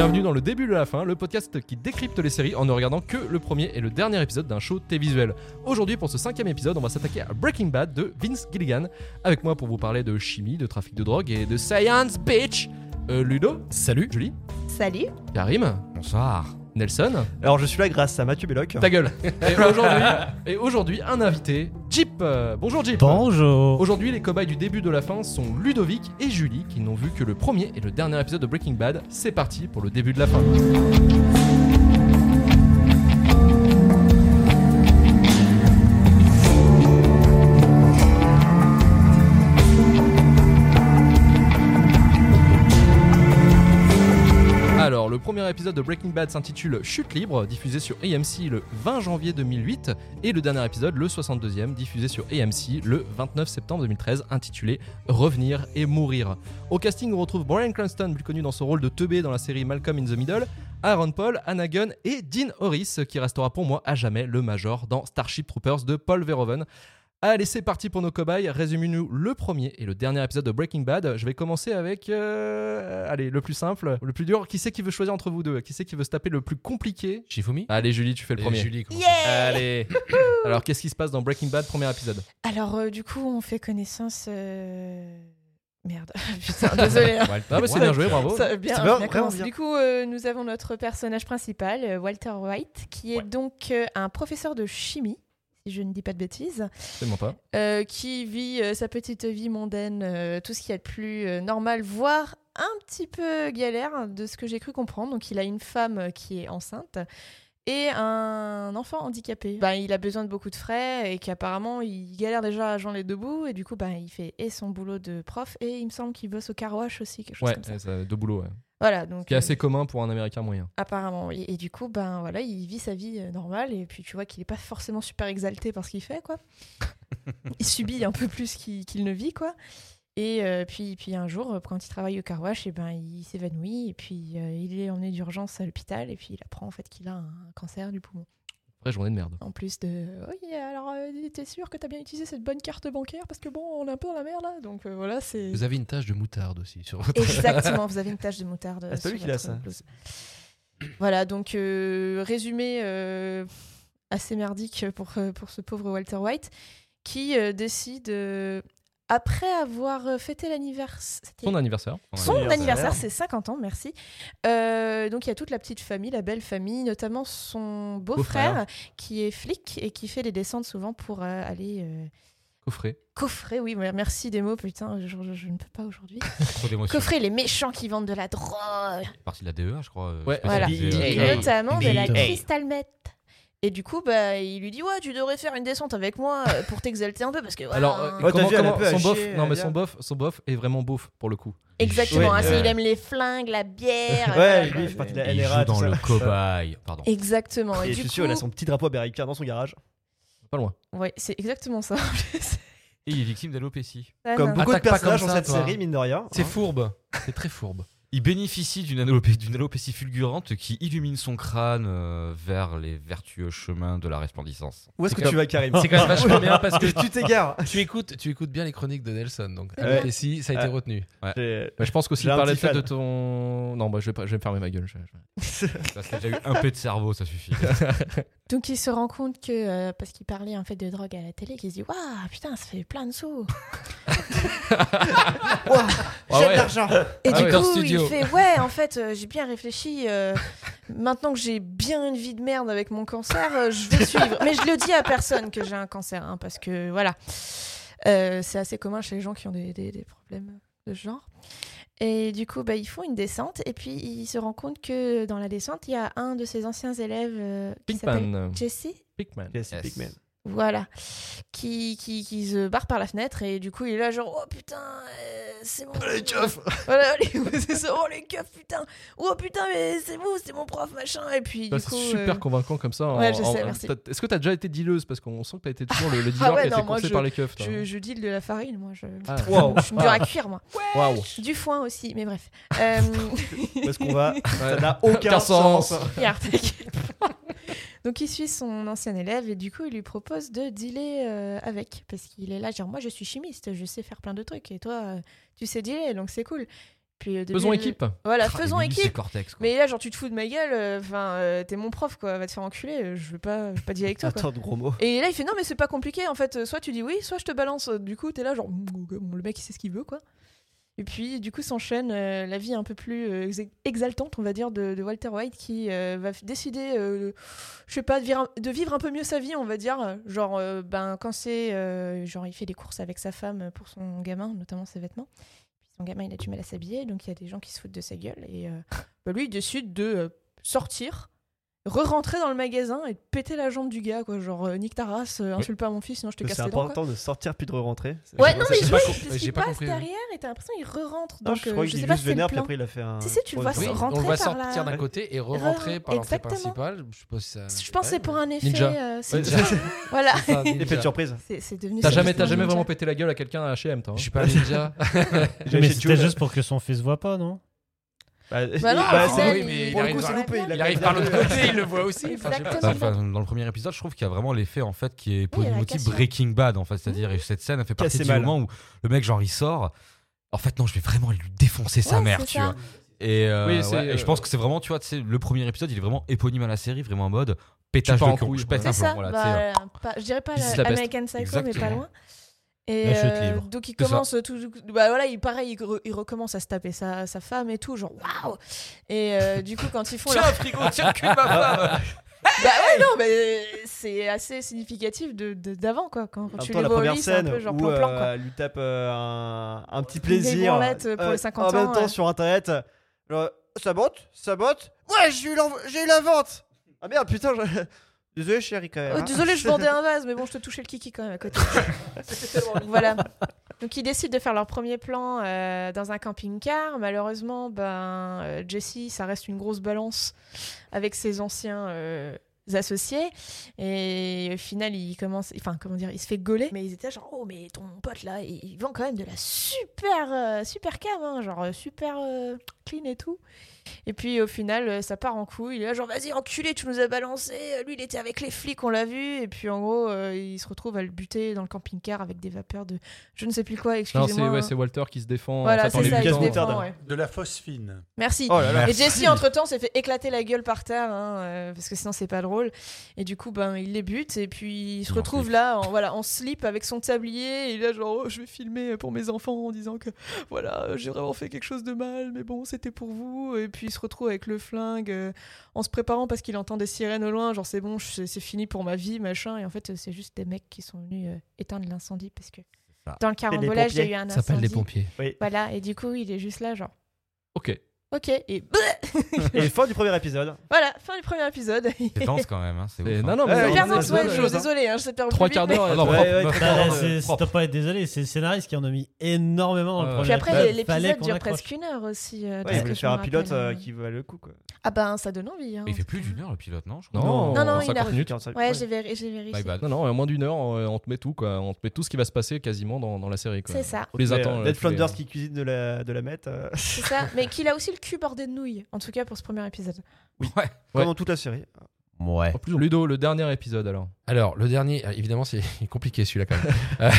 Bienvenue dans le début de la fin, le podcast qui décrypte les séries en ne regardant que le premier et le dernier épisode d'un show télévisuel. Aujourd'hui, pour ce cinquième épisode, on va s'attaquer à Breaking Bad de Vince Gilligan. Avec moi pour vous parler de chimie, de trafic de drogue et de science, bitch. Euh, Ludo. Salut. Julie. Salut. Karim. Bonsoir Nelson Alors je suis là grâce à Mathieu Belloc. Ta gueule Et aujourd'hui, et aujourd'hui un invité, Jeep Bonjour Jeep Bonjour Aujourd'hui, les cobayes du début de la fin sont Ludovic et Julie qui n'ont vu que le premier et le dernier épisode de Breaking Bad. C'est parti pour le début de la fin. Épisode de Breaking Bad s'intitule Chute libre, diffusé sur AMC le 20 janvier 2008, et le dernier épisode, le 62e, diffusé sur AMC le 29 septembre 2013, intitulé Revenir et mourir. Au casting, on retrouve Brian Cranston, plus connu dans son rôle de teubé dans la série Malcolm in the Middle, Aaron Paul, Anna Gunn et Dean Horris, qui restera pour moi à jamais le Major dans Starship Troopers de Paul Verhoeven. Allez, c'est parti pour nos cobayes. Résumez-nous le premier et le dernier épisode de Breaking Bad. Je vais commencer avec, euh, allez, le plus simple, le plus dur. Qui c'est qui veut choisir entre vous deux? Qui c'est qui veut se taper le plus compliqué? Shifumi Allez, Julie, tu fais le premier. Julie, comment Yeah Allez. Alors, qu'est-ce qui se passe dans Breaking Bad, premier épisode? Alors, euh, du coup, on fait connaissance. euh, Merde, putain, désolé. hein. Walter Ah, bah, c'est White. bien joué, bravo. Ça bien, C'est bien vraiment commencé. bien. Du coup, euh, nous avons notre personnage principal, euh, Walter White, qui est Ouais. donc euh, un professeur de chimie, si je ne dis pas de bêtises, Absolument pas. euh, qui vit euh, sa petite vie mondaine, euh, tout ce qu'il y a de plus normal, voire un petit peu galère, de ce que j'ai cru comprendre. Donc, il a une femme qui est enceinte et un enfant handicapé. Ben, il a besoin de beaucoup de frais et qu'apparemment, il galère déjà à joindre les deux bouts. Et du coup, ben, il fait et son boulot de prof et il me semble qu'il bosse au car wash aussi, quelque chose Ouais, comme ça- deux boulots, ouais. Voilà, donc. Qui est euh, assez commun pour un américain moyen. Apparemment, oui. Et du coup, ben voilà, il vit sa vie euh, normale et puis tu vois qu'il est pas forcément super exalté par ce qu'il fait, quoi. il subit un peu plus qu'il ne vit, quoi. Et euh, puis, puis un jour, quand il travaille au car wash, et ben, il s'évanouit et puis euh, il est emmené d'urgence à l'hôpital et puis il apprend en fait qu'il a un cancer du poumon. Vraie journée de merde. En plus de, oui, alors euh, t'es sûr que t'as bien utilisé cette bonne carte bancaire? Parce que bon, on est un peu dans la merde là, donc euh, voilà, c'est. Vous avez une tache de moutarde aussi sur votre. Exactement, vous avez une tache de moutarde. Ah, c'est lui qui l'a, votre ça. blouse. Voilà, donc euh, résumé euh, assez merdique pour, pour ce pauvre Walter White qui euh, décide, euh, après avoir euh, fêté l'anniversaire. Son anniversaire. Son anniversaire. c'est 50 ans, merci. Euh, donc il y a toute la petite famille, la belle famille, notamment son beau-frère Beau-frère. qui est flic et qui fait les descentes souvent pour euh, aller euh, Coffret. coffrer. Oui, merci des mots, putain, je, je- je ne peux pas aujourd'hui. Coffrer les méchants qui vendent de la drogue. Partie de la DEA, je crois. Ouais, Voilà. Et notamment de la Hey. Et du coup, bah, il lui dit Ouais, tu devrais faire une descente avec moi euh, pour t'exalter un peu parce que. voilà, Alors, euh. Ouais, comment, vu, son bof, chier, non mais elle son a- bof, son bof est vraiment beauf pour le coup. Exactement, Ouais, hein, euh, il aime les flingues, la bière. Ouais, voilà, lui, il fait partie de la Il NRA. joue dans ça. le cobaye. Pardon. Exactement. Et, Et je du suis coup, sûr, il a son petit drapeau américain dans son garage. Pas loin. ouais, c'est exactement ça. Et il est victime d'alopécie. Ah, Comme non. beaucoup de Attaque personnages dans cette toi. série, mine de rien. C'est hein. fourbe. C'est très fourbe. Il bénéficie d'une alopé- d'une alopécie fulgurante qui illumine son crâne euh, vers les vertueux chemins de la resplendissance. Où est-ce que comme- tu vas, Karim C'est quand même vachement bien parce que tu t'égares. tu écoutes, tu écoutes bien les chroniques de Nelson, donc Ouais. alopécie, ça a été Ouais. retenu. J'ai- Bah, je pense qu'aussi J'ai parler petit peut-être de ton. Non, bah, je vais pas, je vais me fermer ma gueule. je- Parce qu'il a déjà eu un peu de cerveau, ça suffit. Donc il se rend compte que, euh, parce qu'il parlait en fait de drogue à la télé, qu'il se dit Waouh, putain, ça fait plein de sous. Ah J'ai ouais. de l'argent. Et Ah du ouais. coup, fait Ouais, en fait, euh, j'ai bien réfléchi. euh, maintenant que j'ai bien une vie de merde avec mon cancer, euh, je vais suivre. Mais je le dis à personne que j'ai un cancer, hein, parce que voilà. Euh, c'est assez commun chez les gens qui ont des, des- des problèmes de ce genre. Et du coup, bah, ils font une descente, et puis il se rend compte que dans la descente, il y a un de ses anciens élèves euh, qui s'appelle Pinkman. Jesse. Pinkman. Yes, Yes. Voilà. Qui, qui, qui se barre par la fenêtre et du coup il est là genre oh putain euh, c'est mon Allez, keuf. voilà les, c'est ça oh les keufs putain oh putain mais c'est vous c'est mon prof machin et puis Bah, du c'est super euh, convaincant comme ça. en- Ouais, je en- sais, merci. t'as- Est-ce que t'as déjà été dealeuse Parce qu'on sent que t'as été toujours le, le dealer Ah ouais, qui a été conseillé par les keufs. je, je deal de la farine moi je, Ah. Wow. je suis dur à cuire moi du foin aussi mais bref euh, Où est-ce qu'on va? Ça n'a aucun Aucun sens. sens. Donc il suit son ancien élève et du coup il lui propose de dealer euh, avec parce qu'il est là genre moi je suis chimiste, je sais faire plein de trucs et toi euh, tu sais dealer donc c'est cool. Puis, début, Faisons équipe. Voilà, faisons équipe. Cortex, quoi. Mais là, genre, tu te fous de ma gueule. euh, Enfin, euh, t'es mon prof, quoi. Va te faire enculer. euh, Je veux pas, je veux pas dire avec toi. Attends de gros mots. Et là, il fait non, mais c'est pas compliqué. En fait, euh, soit tu dis oui, soit je te balance. Du coup, t'es là, genre, le mec, il sait ce qu'il veut, quoi. Et puis, du coup, s'enchaîne euh, la vie un peu plus euh, ex- exaltante, on va dire, de, de Walter White qui euh, va décider, euh, je sais pas, de vivre, un- de peu mieux sa vie, on va dire. Genre, ben, quand c'est. genre, il fait des courses avec sa femme pour son gamin, notamment ses vêtements. Puis son gamin, il a du mal à s'habiller, donc il y a des gens qui se foutent de sa gueule. Et bah, lui, il décide de sortir, re-rentrer dans le magasin et de péter la jambe du gars, quoi. Genre, euh, nique ta race, euh, insulte pas mon fils, sinon je te casse C'est les dents. quoi. important de sortir puis de re-rentrer. Ouais, non, mais je pas vois com- j'ai pas passe compris, derrière et t'as l'impression qu'il re-rentre. Non, Donc, je euh, crois qu'il sais est pas juste si c'est le vénère, puis plan. après il a fait un. Si, si, tu le vois Oui, se on rentrer le voit par là. sortir d'un côté et re-rentrer par l'entrée Exactement. principale. Je sais pas si ça. Je pense que c'est pour un effet. Ninja. euh, c'est- Ouais, voilà. C'est ça, ninja. Effet de surprise. C'est c'est devenu. T'as ça, jamais, t'as jamais ninja. vraiment pété la gueule à quelqu'un à H&M, toi. hein Je suis pas un ninja. J'ai Mais c'était Jules. juste pour que son fils voit pas, non? Bah, Bah non, bah, c'est- oui, mais il pour le arrive coup, par- c'est loupé. il Il arrive par l'autre côté, il le voit aussi. Enfin. Enfin, dans le premier épisode, je trouve qu'il y a vraiment l'effet en fait qui est Oui, la éponym cassure. Breaking Bad en fait, c'est-à-dire et cette scène elle fait partie Cassé du mal. moment où le mec genre il sort. En fait non, je vais vraiment lui défoncer sa Ouais, mère, tu ça. vois. Et, euh, Oui, ouais, et je euh, pense que c'est vraiment, tu vois, le premier épisode, il est vraiment éponyme à la série, vraiment en mode pétage de couille, je pète C'est un plomb, bah, pas- je dirais pas. American Psycho, mais pas loin. Et La chute euh, libre. donc il commence tout, bah voilà, il pareil, il, re- il recommence à se taper sa, sa femme et tout, genre waouh. Et euh, du coup quand ils font Tiens, leur frigo, tiens le cul de ma femme Bah ouais, non, mais c'est assez significatif de d'avant, quoi. Quand, quand tu même temps, les la vois au lit, c'est un scène peu genre où plan-plan, quoi. euh, lui tape euh, un, un petit plaisir branlettes pour les 50 en même ans, temps ouais. sur internet. Genre, ça botte Ça botte Ouais, j'ai eu, eu la vente Ah merde, putain, je- désolé chérie quand même. Oh, hein. désolé, je vendais un vase, mais bon, je te touchais le kiki quand même à côté. voilà. Donc ils décident de faire leur premier plan euh, dans un camping-car. Malheureusement, ben euh, Jesse, ça reste une grosse balance avec ses anciens euh, associés. Et au final, il commence, enfin comment dire, il se fait gauler. Mais ils étaient genre, oh mais ton pote là, il, vend quand même de la super, euh, super cam, hein, genre super euh, clean et tout. Et puis au final, euh, ça part en couille. Il est là, genre, vas-y, enculé, tu nous as balancé. Euh, Lui, il était avec les flics, on l'a vu. Et puis en gros, euh, il se retrouve à le buter dans le camping-car avec des vapeurs de je ne sais plus quoi, Non, excusez-moi. c'est ouais, c'est Walter qui se défend. Voilà, en fait, c'est les ça, il se butant. butant. défend, Putain, ouais. De la phosphine. Merci. Oh là là. Et Jesse, entre-temps, s'est fait éclater la gueule par terre, hein, euh, parce que sinon, c'est pas drôle. Et du coup, ben, il les bute, et puis il se retrouve slip. là, en, voilà, en slip avec son tablier, et là, genre, oh, je vais filmer pour mes enfants en disant que, voilà, j'ai vraiment fait quelque chose de mal, mais bon, c'était pour vous. Et puis il se retrouve avec le flingue, euh, en se préparant parce qu'il entend des sirènes au loin, genre, c'est bon, c'est fini pour ma vie, machin. Et en fait, c'est juste des mecs qui sont venus euh, éteindre l'incendie, parce que dans le carambolage, il y a eu un Ça s'appelle incendie. les pompiers. Voilà, et du coup, il est juste là, genre, Ok. Ok, et Et fin du premier épisode. voilà, fin du premier épisode. C'est dense quand même, hein, c'est ouf, Non, hein. non, mais Ouais, besoin ouais, je- choses, hein. désolé, hein, je sais pas Trois quarts d'heure. Ah non, ouais. propre, ouais, pas être désolé, c'est le scénariste qui en a mis énormément dans le premier Puis après, l'épisode dure presque une heure aussi. euh, Ouais, il voulait je faire un pilote euh, euh. qui valait le coup quoi. Ah ben, ça donne envie. hein, Il fait plus d'une heure le pilote, non je crois. Non, Non, non, 50 il a- minutes. 45. Ouais, j'ai véri- j'ai vérifié. Non, non, en moins d'une heure, on on te met tout, quoi. On te met tout ce qui va se passer quasiment dans, dans la série, quoi. C'est ça, On les attend. euh, euh, Ned Flanders qui cuisine de la, de la mette. euh, c'est ça. Mais qu'il a aussi le cul bordé de nouilles, en tout cas pour ce premier épisode. Ouais. Ouais. Comme dans toute la série. Ouais. En plus, Ludo, le dernier épisode alors. Alors, le dernier, euh, évidemment, c'est compliqué celui-là quand même. Euh,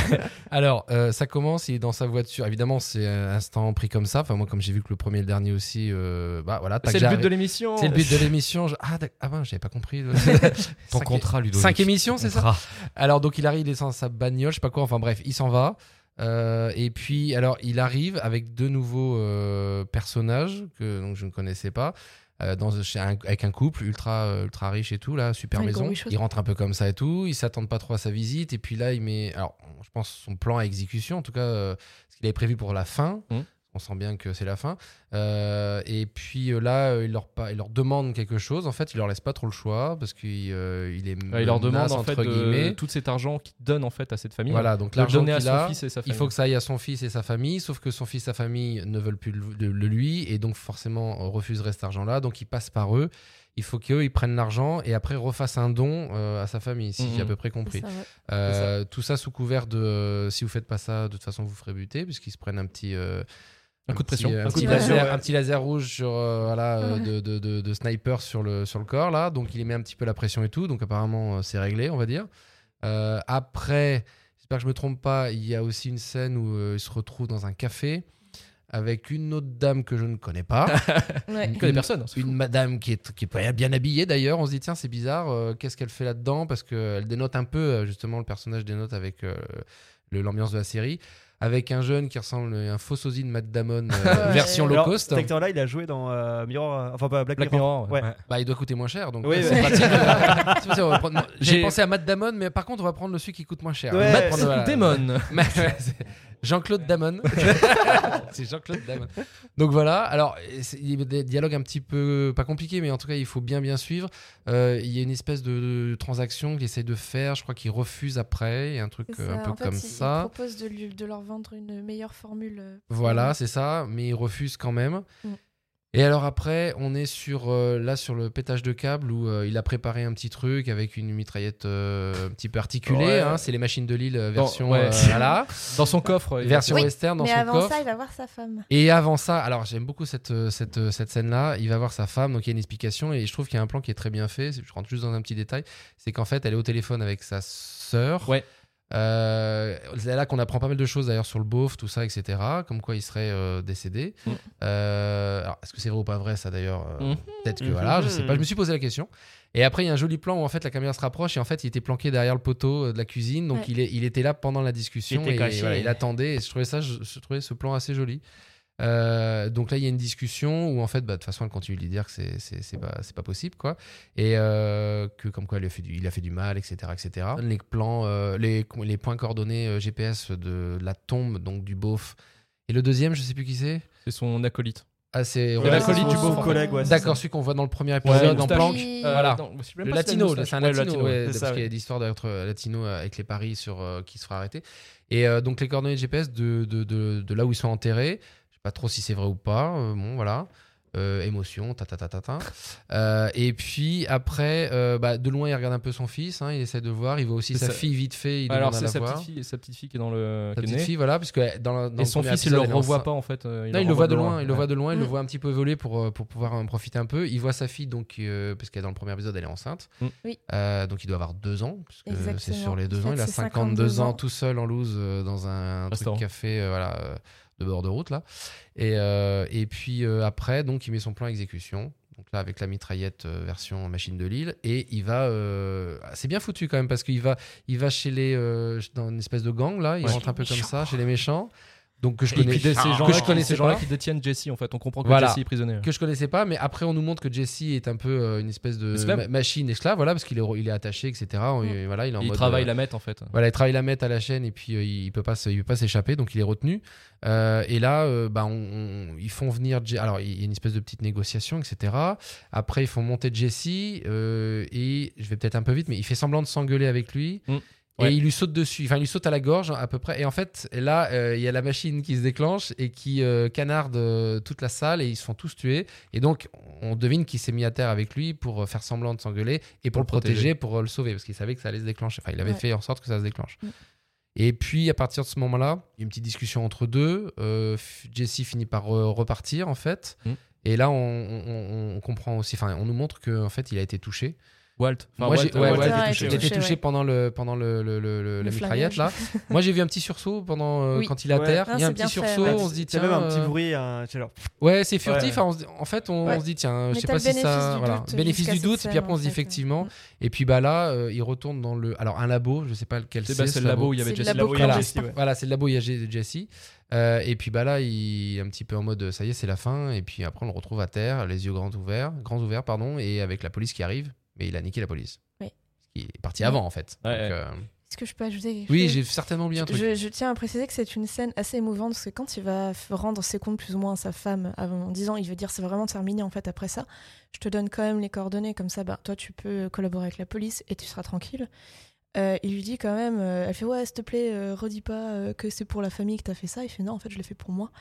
alors, euh, ça commence, il est dans sa voiture. Évidemment, c'est un instant pris comme ça. Enfin, moi, comme j'ai vu que le premier et le dernier aussi, euh, bah voilà. C'est le but de l'émission. C'est le but de l'émission. Je- Ah, ah ben, j'avais pas compris. Ton Cinq- contrat, Ludo. Cinq émissions, c'est ça. Alors, donc, il arrive, il est dans sa bagnole, je sais pas quoi. Enfin, bref, il s'en va. Euh, et puis, alors, il arrive avec deux nouveaux euh, personnages que donc, je ne connaissais pas. Euh, dans, chez un- avec un couple ultra, euh, ultra riche et tout, là, super Ouais, maison. Il rentre un peu comme ça et tout. Il s'attendent pas trop à sa visite. Et puis là, il met. Alors, je pense son plan à exécution, en tout cas, euh, ce qu'il avait prévu pour la fin. Mhm. On sent bien que c'est la fin. Euh, et puis euh, là, euh, il leur, pa- il leur demande quelque chose. En fait, il leur laisse pas trop le choix parce qu'il euh, il est. Ouais, il leur demande en fait entre de, guillemets. tout cet argent qu'il donne en fait à cette famille. Voilà, donc l'argent donner à son a, fils et sa il famille. faut que ça aille à son fils et sa famille, sauf que son fils et sa famille ne veulent plus le, le- le lui et donc forcément refuseraient cet argent-là. Donc il passe par eux. Il faut qu'eux ils prennent l'argent et après refassent un don euh, à sa famille, si Mhm. j'ai à peu près compris. C'est ça, ouais. Euh, tout ça sous couvert de euh, si vous faites pas ça, de toute façon vous ferez buter, puisqu'ils se prennent un petit. Un coup de petit, pression. euh, Un un, coup petit de laser, pression, ouais. un petit laser rouge sur euh, voilà euh, Ouais. de, de, de- de sniper sur le sur le corps là donc il y met un petit peu la pression et tout donc apparemment euh, c'est réglé on va dire Euh, après j'espère que je me trompe pas il y a aussi une scène où euh, il se retrouve dans un café avec une autre dame que je ne connais pas. Ouais. Il connaît personne. c'est Une fou. madame qui est, qui est bien habillée d'ailleurs. On se dit, tiens, c'est bizarre, euh, qu'est-ce qu'elle fait là-dedans? Parce qu'elle dénote un peu, justement, le personnage dénote avec euh, l'ambiance de la série. Avec un jeune qui ressemble à un faux sosie de Matt Damon, euh, version low Alors, cost. Cet acteur-là, il a joué dans euh, Mirror, euh, enfin pas Black, Black Mirror. Mirror. ouais. Ouais. Bah, il doit coûter moins cher, donc Oui, ouais, c'est pratique. Prendre- J'ai pensé à Matt Damon, mais par contre, on va prendre le celui qui coûte moins cher. Ouais. On va Matt prendre, voilà. Damon. Jean-Claude Damon. c'est Jean-Claude Damon. Donc voilà, alors c'est- il y a des dialogues un petit peu, pas compliqués, mais en tout cas il faut bien bien suivre. Euh, il y a une espèce de, transaction qu'il essaie de faire, je crois qu'il refuse après, il y a un truc euh, un peu en fait, comme il, ça. il propose de, lui- de leur vendre une meilleure formule. euh, Voilà, c'est ça, mais il refuse quand même. Mm. Et alors après, on est sur euh, là sur le pétage de câble où euh, il a préparé un petit truc avec une mitraillette euh, un petit peu articulée. Ouais. hein, c'est les machines de Lille version ouais. euh, voilà, Dans son coffre. version Oui, western dans Mais son avant coffre. ça, il va voir sa femme. Et avant ça, alors j'aime beaucoup cette, cette, cette scène-là. Il va voir sa femme, donc il y a une explication. Et je trouve qu'il y a un plan qui est très bien fait. Je rentre juste dans un petit détail. C'est qu'en fait, elle est au téléphone avec sa sœur. Ouais. Euh, c'est là qu'on apprend pas mal de choses d'ailleurs sur le beauf, tout ça, etc. Comme quoi il serait euh, décédé. Mm. Euh, alors, est-ce que c'est vrai ou pas vrai, ça d'ailleurs euh, Mhm. Peut-être que voilà, je sais pas. Je me suis posé la question. Et après, il y a un joli plan où en fait la caméra se rapproche et en fait il était planqué derrière le poteau de la cuisine. Donc Ouais. il, est, il était là pendant la discussion Il et voilà, il attendait. Et je trouvais ça, je, je trouvais ce plan assez joli. Euh, donc là, il y a une discussion où en fait, bah, de toute façon, elle continue de lui dire que c'est c'est pas c'est pas possible quoi, et euh, que comme quoi il a fait du il a fait du mal, etc., etc. Les plans, euh, les les points coordonnés euh, GPS de la tombe donc du beauf. Et le deuxième, je sais plus qui c'est. C'est son acolyte. Ah, c'est C'est l'acolyte du en collègue, ouais. D'accord, celui qu'on voit dans le premier Ouais, épisode en moustache. planque. Euh, Voilà. non, Le latino, c'est un Ouais, latino, ouais, c'est parce qu'il y a ouais. l'histoire d'être latino avec les paris sur euh, qui se fera arrêter. Et euh, donc les coordonnées GPS de, de, de, de là où ils sont enterrés, pas trop si c'est vrai ou pas, euh, bon voilà. Euh, émotion, ta ta ta ta ta. Euh, et puis après, euh, bah, de loin, il regarde un peu son fils, hein, il essaie de voir. Il voit aussi sa ça. fille vite fait, il Alors c'est sa voir. petite fille, sa petite fille qui est dans le. Sa petite née. fille, voilà, puisque dans, la- dans Et son fils, il le revoit pas en fait. euh, Non, le il le voit de loin, il le voit de loin, il le Mm. voit un petit peu voler pour, pour pouvoir en profiter un peu. Il voit sa fille, donc, euh, parce qu'elle dans le premier épisode, elle est enceinte. Mm. Oui. Euh, donc il doit avoir deux ans, parce que c'est sur les deux ans. Il a c'est 52 52 ans tout seul en loose dans un truc café voilà, euh, de bord de route. là. Et, euh, et puis euh, après, donc il met son plan à exécution. Donc là, avec la mitraillette euh, version machine de Lille. Et il va. euh, C'est bien foutu quand même, parce qu'il va, il va chez les. dans une espèce de gang, là. Il Ouais. rentre un peu comme ça, chez les méchants. Donc que je connais. ces que gens-là je qui- connaissais ces gens-là qui détiennent Jesse en fait. On comprend que Voilà. Jesse est prisonnier. que je connaissais pas, mais après on nous montre que Jesse est un peu euh, une espèce de ma- machine esclave, voilà, parce qu'il est, il est attaché, etc. Et voilà, il est en il mode, travaille euh, la mettre en fait. Voilà, il travaille la mettre à la chaîne et puis euh, il peut pas, il peut pas s'échapper, donc il est retenu. Euh, et là, euh, bah, on- on- ils font venir, alors il y a une espèce de petite négociation, etc. Après, ils font monter Jesse euh, et je vais peut-être un peu vite, mais il fait semblant de s'engueuler avec lui. Et il lui saute dessus, enfin il lui saute à la gorge à peu près. Et en fait, là, euh, il y a la machine qui se déclenche et qui euh, canarde euh, toute la salle et ils se font tous tuer. Et donc, on devine qu'il s'est mis à terre avec lui pour euh, faire semblant de s'engueuler et pour, le protéger, pour euh, le sauver parce qu'il savait que ça allait se déclencher. Enfin, il avait Ouais. fait en sorte que ça se déclenche. Mm. Et puis, à partir de ce moment-là, il y a une petite discussion entre deux. Euh, Jesse finit par repartir en fait. Mm. Et là, on- on comprend aussi, enfin, on nous montre qu'en fait, il a été touché. Walt. Enfin, Moi, Walt, j'ai- euh, ouais, touché, ouais. pendant le pendant le, le- le- le- la Le mitraillette là. Moi j'ai vu un petit sursaut pendant euh, Oui. quand il est à Ouais. terre. Il y a un c'est petit fait, sursaut, ouais. on se dit C'est tiens. même un petit euh, bruit, un, Ouais, c'est furtif. Ouais. hein, se en fait, on, Ouais. on se dit tiens, je sais pas si ça, voilà, bénéfice du doute. Et puis après on se dit en fait. effectivement. Et puis bah là, euh, il retourne dans le, alors un labo, je sais pas lequel C'est c'est. bah, c'est ce le labo où il y avait C'est Jesse. Voilà. C'est le labo où il y a Jesse. Euh, et puis bah là, il est un petit peu en mode ça y est, c'est la fin. Et puis après, on le retrouve à terre, les yeux grands ouverts, grands ouverts, pardon, et avec la police qui arrive. Mais il a niqué la police. Oui. Il est parti avant en fait. Ouais, Donc, ouais. euh, Est-ce que je peux ajouter quelque oui, chose j'ai certainement oublié un truc. Je, je tiens à préciser que c'est une scène assez émouvante parce que quand il va rendre ses comptes plus ou moins à sa femme avant- en disant il veut dire c'est vraiment terminé en fait après ça, je te donne quand même les coordonnées comme ça, bah, toi tu peux collaborer avec la police et tu seras tranquille. Euh, il lui dit quand même, euh, elle fait ouais s'il te plaît euh, redis pas euh, que c'est pour la famille que t'as fait ça. Il fait non en fait je l'ai fait pour moi.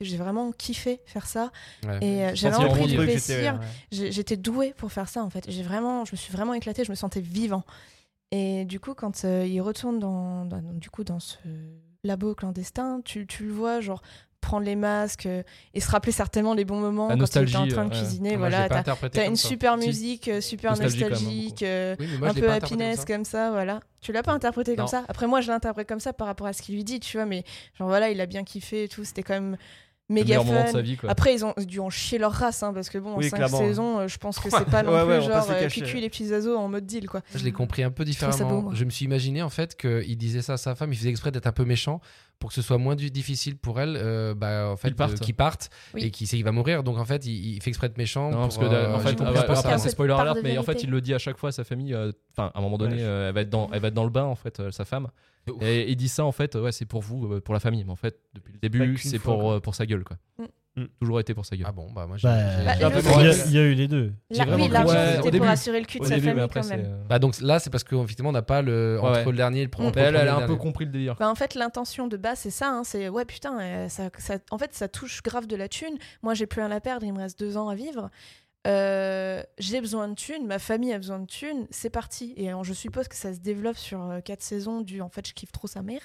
J'ai vraiment kiffé faire ça Ouais. et euh, j'ai vraiment en pris du plaisir. ouais. J'étais douée pour faire ça en fait. J'ai vraiment, je me suis vraiment éclatée, je me sentais vivant. Et du coup, quand euh, il retourne dans, dans- du coup, dans ce labo clandestin, tu, tu le vois genre prendre les masques euh, et se rappeler certainement les bons moments La quand il était en train de euh, ouais. cuisiner. L'ai voilà, t'as comme une ça. super Si. musique, euh, super Nostalgie nostalgique, euh, Oui, mais moi, un peu interprété comme happiness ça. comme ça, voilà. Tu l'as pas interprété comme ça? Après, moi, je l'interprète comme ça par rapport à ce qu'il lui dit, tu vois. Mais genre voilà, il a bien kiffé et tout. C'était quand même méga moment de fun. sa vie. Quoi. Après, ils ont dû en chier leur race, hein, parce que bon, en Oui, 5 clairement. saisons, euh, je pense que c'est pas non Ouais, plus ouais, genre se le euh, les petits oiseaux en mode deal, quoi. Je l'ai compris un peu différemment. beau, je me suis imaginé en fait qu'il disait ça à sa femme, il faisait exprès d'être un peu méchant pour que ce soit moins difficile pour elle, euh, bah, en fait, Qu'il parte. euh, qu'il parte Oui. et qu'il sait qu'il va mourir. Donc en fait, il, il fait exprès d'être méchant. Non, parce que euh, en fait, ah c'est spoiler alert, mais en fait, il le dit à chaque fois à sa famille. euh, Enfin, à un moment donné, Ouais. euh, elle va être dans, elle va être dans le bain en fait, euh, sa femme. Et il dit ça en fait, ouais, c'est pour vous, euh, pour la famille. Mais en fait, depuis le début, c'est pour euh, pour sa gueule, quoi. Mm. Mm. Toujours été pour sa gueule. Ah bon, bah moi j'ai. Bah, j'ai- Bah, j'ai Il y, a, il y a eu les deux. J'ai vraiment oui, l'argent. Ouais, au c'était pour début. assurer le cul de Au sa famille, après, quand même. euh, Bah donc là, c'est parce qu'effectivement, on n'a pas le Ouais, entre ouais. le dernier et le premier. Mm. Elle, elle a un peu compris le délire. Bah, en fait, l'intention de base, c'est ça. hein, c'est ouais, putain, euh, ça, ça- en fait, ça touche grave de la thune. Moi, j'ai plus rien à perdre. Il me reste deux ans à vivre. Euh, j'ai besoin de thunes. Ma famille a besoin de thunes. C'est parti. Et je suppose que ça se développe sur euh, quatre saisons. Du en fait, je kiffe trop sa mère.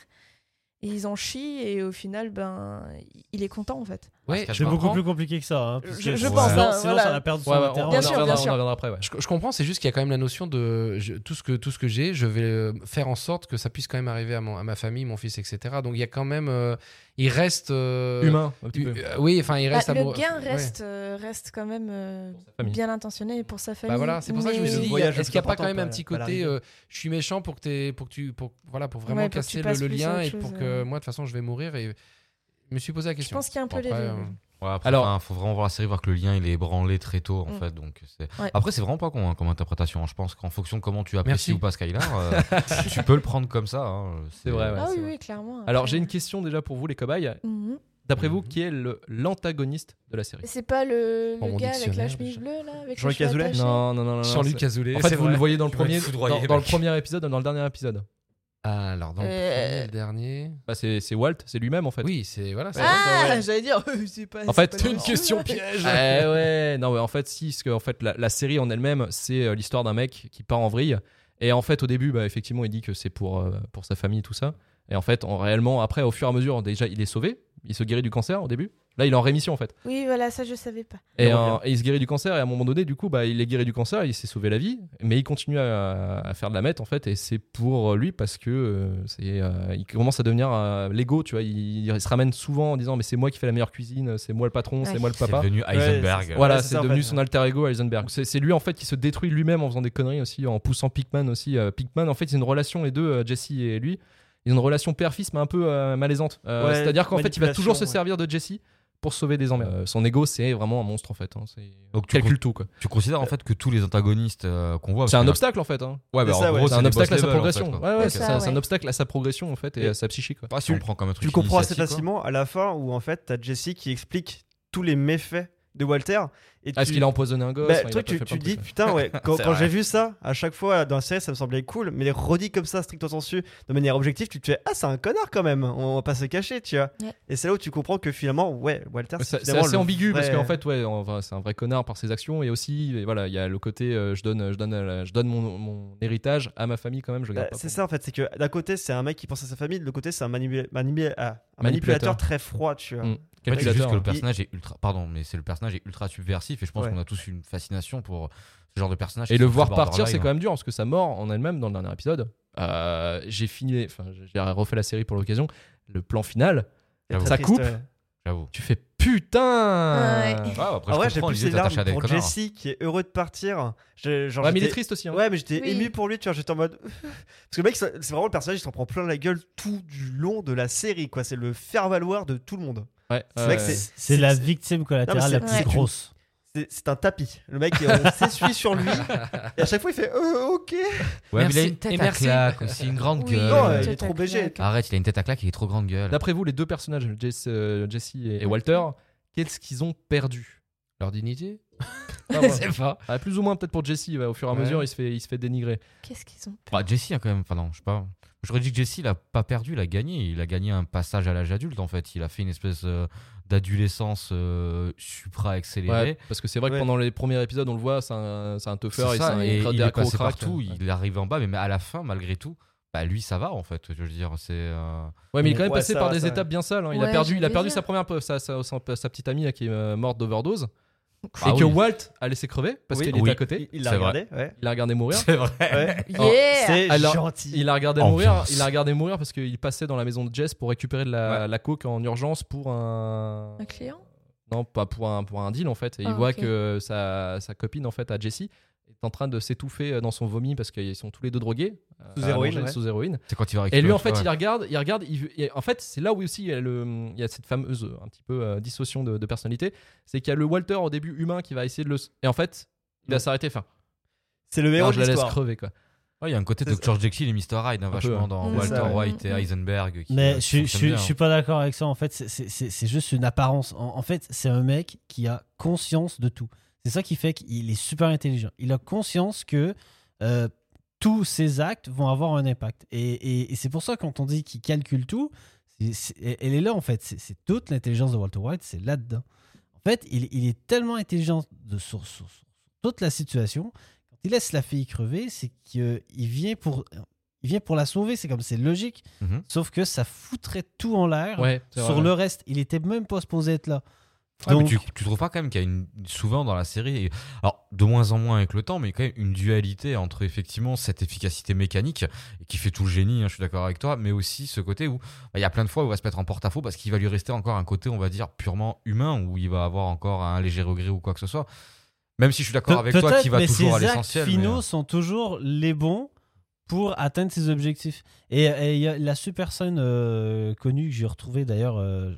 Et ils en chient. Et au final, ben, il est content en fait. Ouais, C'est beaucoup comprends. plus compliqué que ça. hein, parce Je- que je sinon- pense, hein, Sinon, voilà. ça va perdre son Ouais, ouais, on, intérêt. Bien on sûr, reviendra- bien on sûr. reviendra après. Ouais. Je, je comprends, c'est juste qu'il y a quand même la notion de je- tout ce que tout ce que j'ai, je vais euh, faire en sorte que ça puisse quand même arriver à, mon, à ma famille, mon fils, etc. Donc il y a quand même, euh, il reste euh, Humain, un petit peu. euh, oui, enfin il Bah, reste le amoureux- gain ouais. reste, euh, reste quand même euh, bien intentionné pour sa famille. Bah voilà, c'est pour ça que je me suis le dit, le est-ce qu'il n'y a pas quand même un petit côté, je suis méchant pour que t'aies- pour que tu, pour voilà, pour vraiment casser le, le lien et pour que moi de toute façon je vais mourir et je me suis posé la Je question. pense qu'il y a un peu les deux. euh, Ouais, après, Alors- enfin, faut vraiment voir la série, voir que le lien il est ébranlé très tôt en Mm. fait. Donc. Ouais. Après, c'est vraiment pas con hein, comme interprétation. hein. Je pense qu'en fonction de comment tu apprécies Merci. ou pas Skylar, euh, tu peux le prendre comme ça. hein. C'est vrai, ouais. ah oui, vrai. oui, clairement. Alors j'ai une question déjà pour vous les cobayes. Mhm. D'après vous, Mhm. qui est le- l'antagoniste de la série? C'est pas le, le mon gars avec la chemise déjà. bleue là avec Jean-Luc attachés Non, non, non, non. Jean-Luc Azoulay. En fait, vous vrai. le voyez dans le premier, dans, dans le premier épisode, dans le dernier épisode. Ah, alors dans le Euh, premier, le dernier. Bah, c'est c'est Walt, c'est lui-même en fait. Oui, c'est voilà. c'est- Ah, j'allais dire, c'est pas. En fait, c'est pas une question piège. Eh ouais, non, mais en fait, si, parce que en fait, la, la série en elle-même, c'est euh, l'histoire d'un mec qui part en vrille. Et en fait, au début, bah, effectivement, il dit que c'est pour, euh, pour sa famille, tout ça. Et en fait, en, réellement, après, au fur et à mesure, déjà, il est sauvé. Il se guérit du cancer au début. Là, il est en rémission en fait. Oui, voilà, ça je savais pas. Et, Il revient. et il se guérit du cancer. Et à un moment donné, du coup, bah, il est guéri du cancer. Il s'est sauvé la vie. Mais il continue à, à faire de la mette en fait. Et c'est pour lui parce que euh, c'est, euh, il commence à devenir euh, l'ego. Tu vois, il, il se ramène souvent en disant Mais c'est moi qui fais la meilleure cuisine. C'est moi le patron. C'est moi le C'est papa. devenu Heisenberg. c'est- Voilà, Ouais, c'est c'est en devenu fait. son alter ego Heisenberg. C'est c'est lui en fait qui se détruit lui-même en faisant des conneries aussi, en poussant Pikman aussi. Euh, Pikman, en fait, c'est une relation les deux, euh, Jesse et lui. Ils ont une relation père-fils mais un peu euh, malaisante. Euh, Ouais, C'est-à-dire qu'en fait, il va toujours se servir de Jesse pour sauver des emmerdes. Euh, son ego, c'est vraiment un monstre en fait. hein. C'est Donc, tu calcule tout quoi. Tu considères en fait que tous les antagonistes euh, qu'on voit. C'est un obstacle en fait. hein. Ouais, bah, C'est en ça, ouais. gros, C'est un des obstacle à sa level, en fait, progression. quoi. ouais, ouais, C'est c'est ça, ça, c'est un ouais. obstacle à sa progression en fait et Et- à sa psychique. quoi. Pas si on prend comme un Tu truc le comprends assez initiatique, quoi. facilement à la fin où en fait t'as Jesse qui explique tous les méfaits de Walter. Et Ah, Est-ce tu- qu'il a empoisonné un gosse Bah, toi, tu, tu dis, putain, ouais, quand, j'ai vu ça, à chaque fois dans la série, ça me semblait cool, mais les redits comme ça, stricto sensu, de manière objective, tu te fais, ah, c'est un connard quand même, on va pas se cacher, tu vois. Ouais. Et c'est là où tu comprends que finalement, ouais, Walter, c'est C'est assez ambigu parce qu'en fait, ouais, enfin, c'est un vrai connard par ses actions et aussi, et voilà, il y a le côté, euh, je donne, je donne, euh, je donne mon, mon héritage à ma famille quand même. Je Bah, garde pas c'est ça en fait, c'est que d'un côté c'est un mec qui pense à sa famille, de l'autre côté c'est un, manipula- manipula- ah, un Manipulateur. manipulateur très froid, tu vois. Mm. En fait, c'est juste que le hein. personnage est ultra. Pardon, mais c'est le personnage est ultra subversif et je pense Ouais. qu'on a tous une fascination pour ce genre de personnage. Et le voir partir, c'est borderline. quand même dur parce que sa mort en elle-même dans le dernier épisode. euh, j'ai fini, enfin, j'ai refait la série pour l'occasion. Le plan final, Ça coupe. J'avoue. tu fais putain. Ouais. Ah, après, En vrai, j'ai à larmes pour. Jesse qui est heureux de partir. Je- genre, Ouais, mais il est triste aussi. hein. Ouais, mais j'étais Oui. ému pour lui, tu vois, j'étais en mode. Parce que le mec, c'est c'est vraiment le personnage, il s'en prend plein la gueule tout du long de la série, quoi. C'est le faire-valoir de tout le monde. Ouais, C'est ouais, vrai que ouais. c'est- C'est la victime collatérale Non, la plus c'est- grosse. C'est c'est un tapis. Le mec, on s'essuie sur lui. Et à chaque fois, il fait euh, Ok. Ouais, mais il a une tête Et à claque aussi, une grande Oui, gueule. Non, euh, il est trop BG. Arrête, il a une tête à claque, il est trop grande gueule. D'après vous, les deux personnages, euh, Jesse et, et Walter, qu'est-ce qu'ils ont perdu? Leur dignité? Ah, ouais. sais pas. Ah, Plus ou moins peut-être pour Jesse, ouais, au fur et à Ouais. mesure, il se fait, il se fait dénigrer. Qu'est-ce qu'ils ont Bah, Jesse a quand même. Enfin, non, je sais pas. J'aurais dit que Jesse, il a pas perdu, il a gagné. Il a gagné un passage à l'âge adulte, en fait. Il a fait une espèce euh, d'adolescence euh, supra-accélérée. Ouais, parce que c'est vrai que pendant les premiers épisodes, on le voit, c'est un, c'est un tougher, C'est et ça, c'est un et il est passé crack. partout, il est arrivé en bas, mais à la fin, malgré tout, bah lui, ça va, en fait. Je veux dire, c'est. euh, Ouais, mais il est quand même Ouais, passé ça par va, des va. étapes bien sales. hein. Il, a perdu, il a perdu sa première, sa, sa, sa- sa petite amie là, qui est morte d'overdose. Ah et que oui. Walt a laissé crever parce Oui. qu'il était Oui. à côté. Il, l'a C'est regardé, ouais. Il a regardé mourir. C'est vrai. ouais. Yeah C'est Alors, gentil. Il a regardé Ambiance. mourir. Il a regardé mourir parce qu'il passait dans la maison de Jess pour récupérer de la, la coke en urgence pour un. Un client? Non, pas pour un, pour un deal en fait. Et il Ah, voit que sa, sa copine en fait, à Jessie, est en train de s'étouffer dans son vomi parce qu'ils sont tous les deux drogués. Sous héroïne, ouais. Sous héroïne. C'est quand il va Et lui en fait, ouais. il regarde, il regarde. il veut- et en fait, c'est là où aussi il y a, le, il y a cette fameuse euh, un petit peu euh, dissociation de, de personnalité. C'est qu'il y a le Walter au début humain qui va essayer de le. Et en fait, il va s'arrêter. Fin. C'est le héros je de la laisse crever quoi. Ouais, il y a un côté C'est Dr. Jekyll et Mr. Hyde, hein, vachement hein. dans Walter ça, ouais. White et. Heisenberg. qui, Mais euh, je, suis- je, je suis pas d'accord avec ça. En fait, c'est- c'est c'est- c'est juste une apparence. En, en fait, c'est un mec qui a conscience de tout. C'est ça qui fait qu'il est super intelligent. Il a conscience que euh, tous ses actes vont avoir un impact. Et, et- et c'est pour ça, quand on dit qu'il calcule tout, elle est là, en fait. C'est toute l'intelligence de Walter White, c'est là-dedans. En fait, il, il est tellement intelligent de, sur, sur- sur toute la situation. Quand il laisse la fille crever, c'est qu'il vient pour. Il vient pour la sauver, c'est comme c'est logique. Mhm. Sauf que ça foutrait tout en l'air Ouais. sur vrai, le reste. Il était même pas supposé être là. Ouais, mais Donc, tu, tu trouves pas quand même qu'il y a une, souvent dans la série, alors de moins en moins avec le temps, mais quand même une dualité entre effectivement cette efficacité mécanique qui fait tout le génie, hein, je suis d'accord avec toi, mais aussi ce côté où bah, il y a plein de fois où il va se mettre en porte-à-faux parce qu'il va lui rester encore un côté, on va dire, purement humain, où il va avoir encore un léger regret ou quoi que ce soit. Même si je suis d'accord Pe- avec toi qui va mais toujours à l'essentiel. finaux mais, euh, sont toujours les bons pour atteindre ses objectifs. Et et il y a la super scène euh, connue que j'ai retrouvée d'ailleurs euh,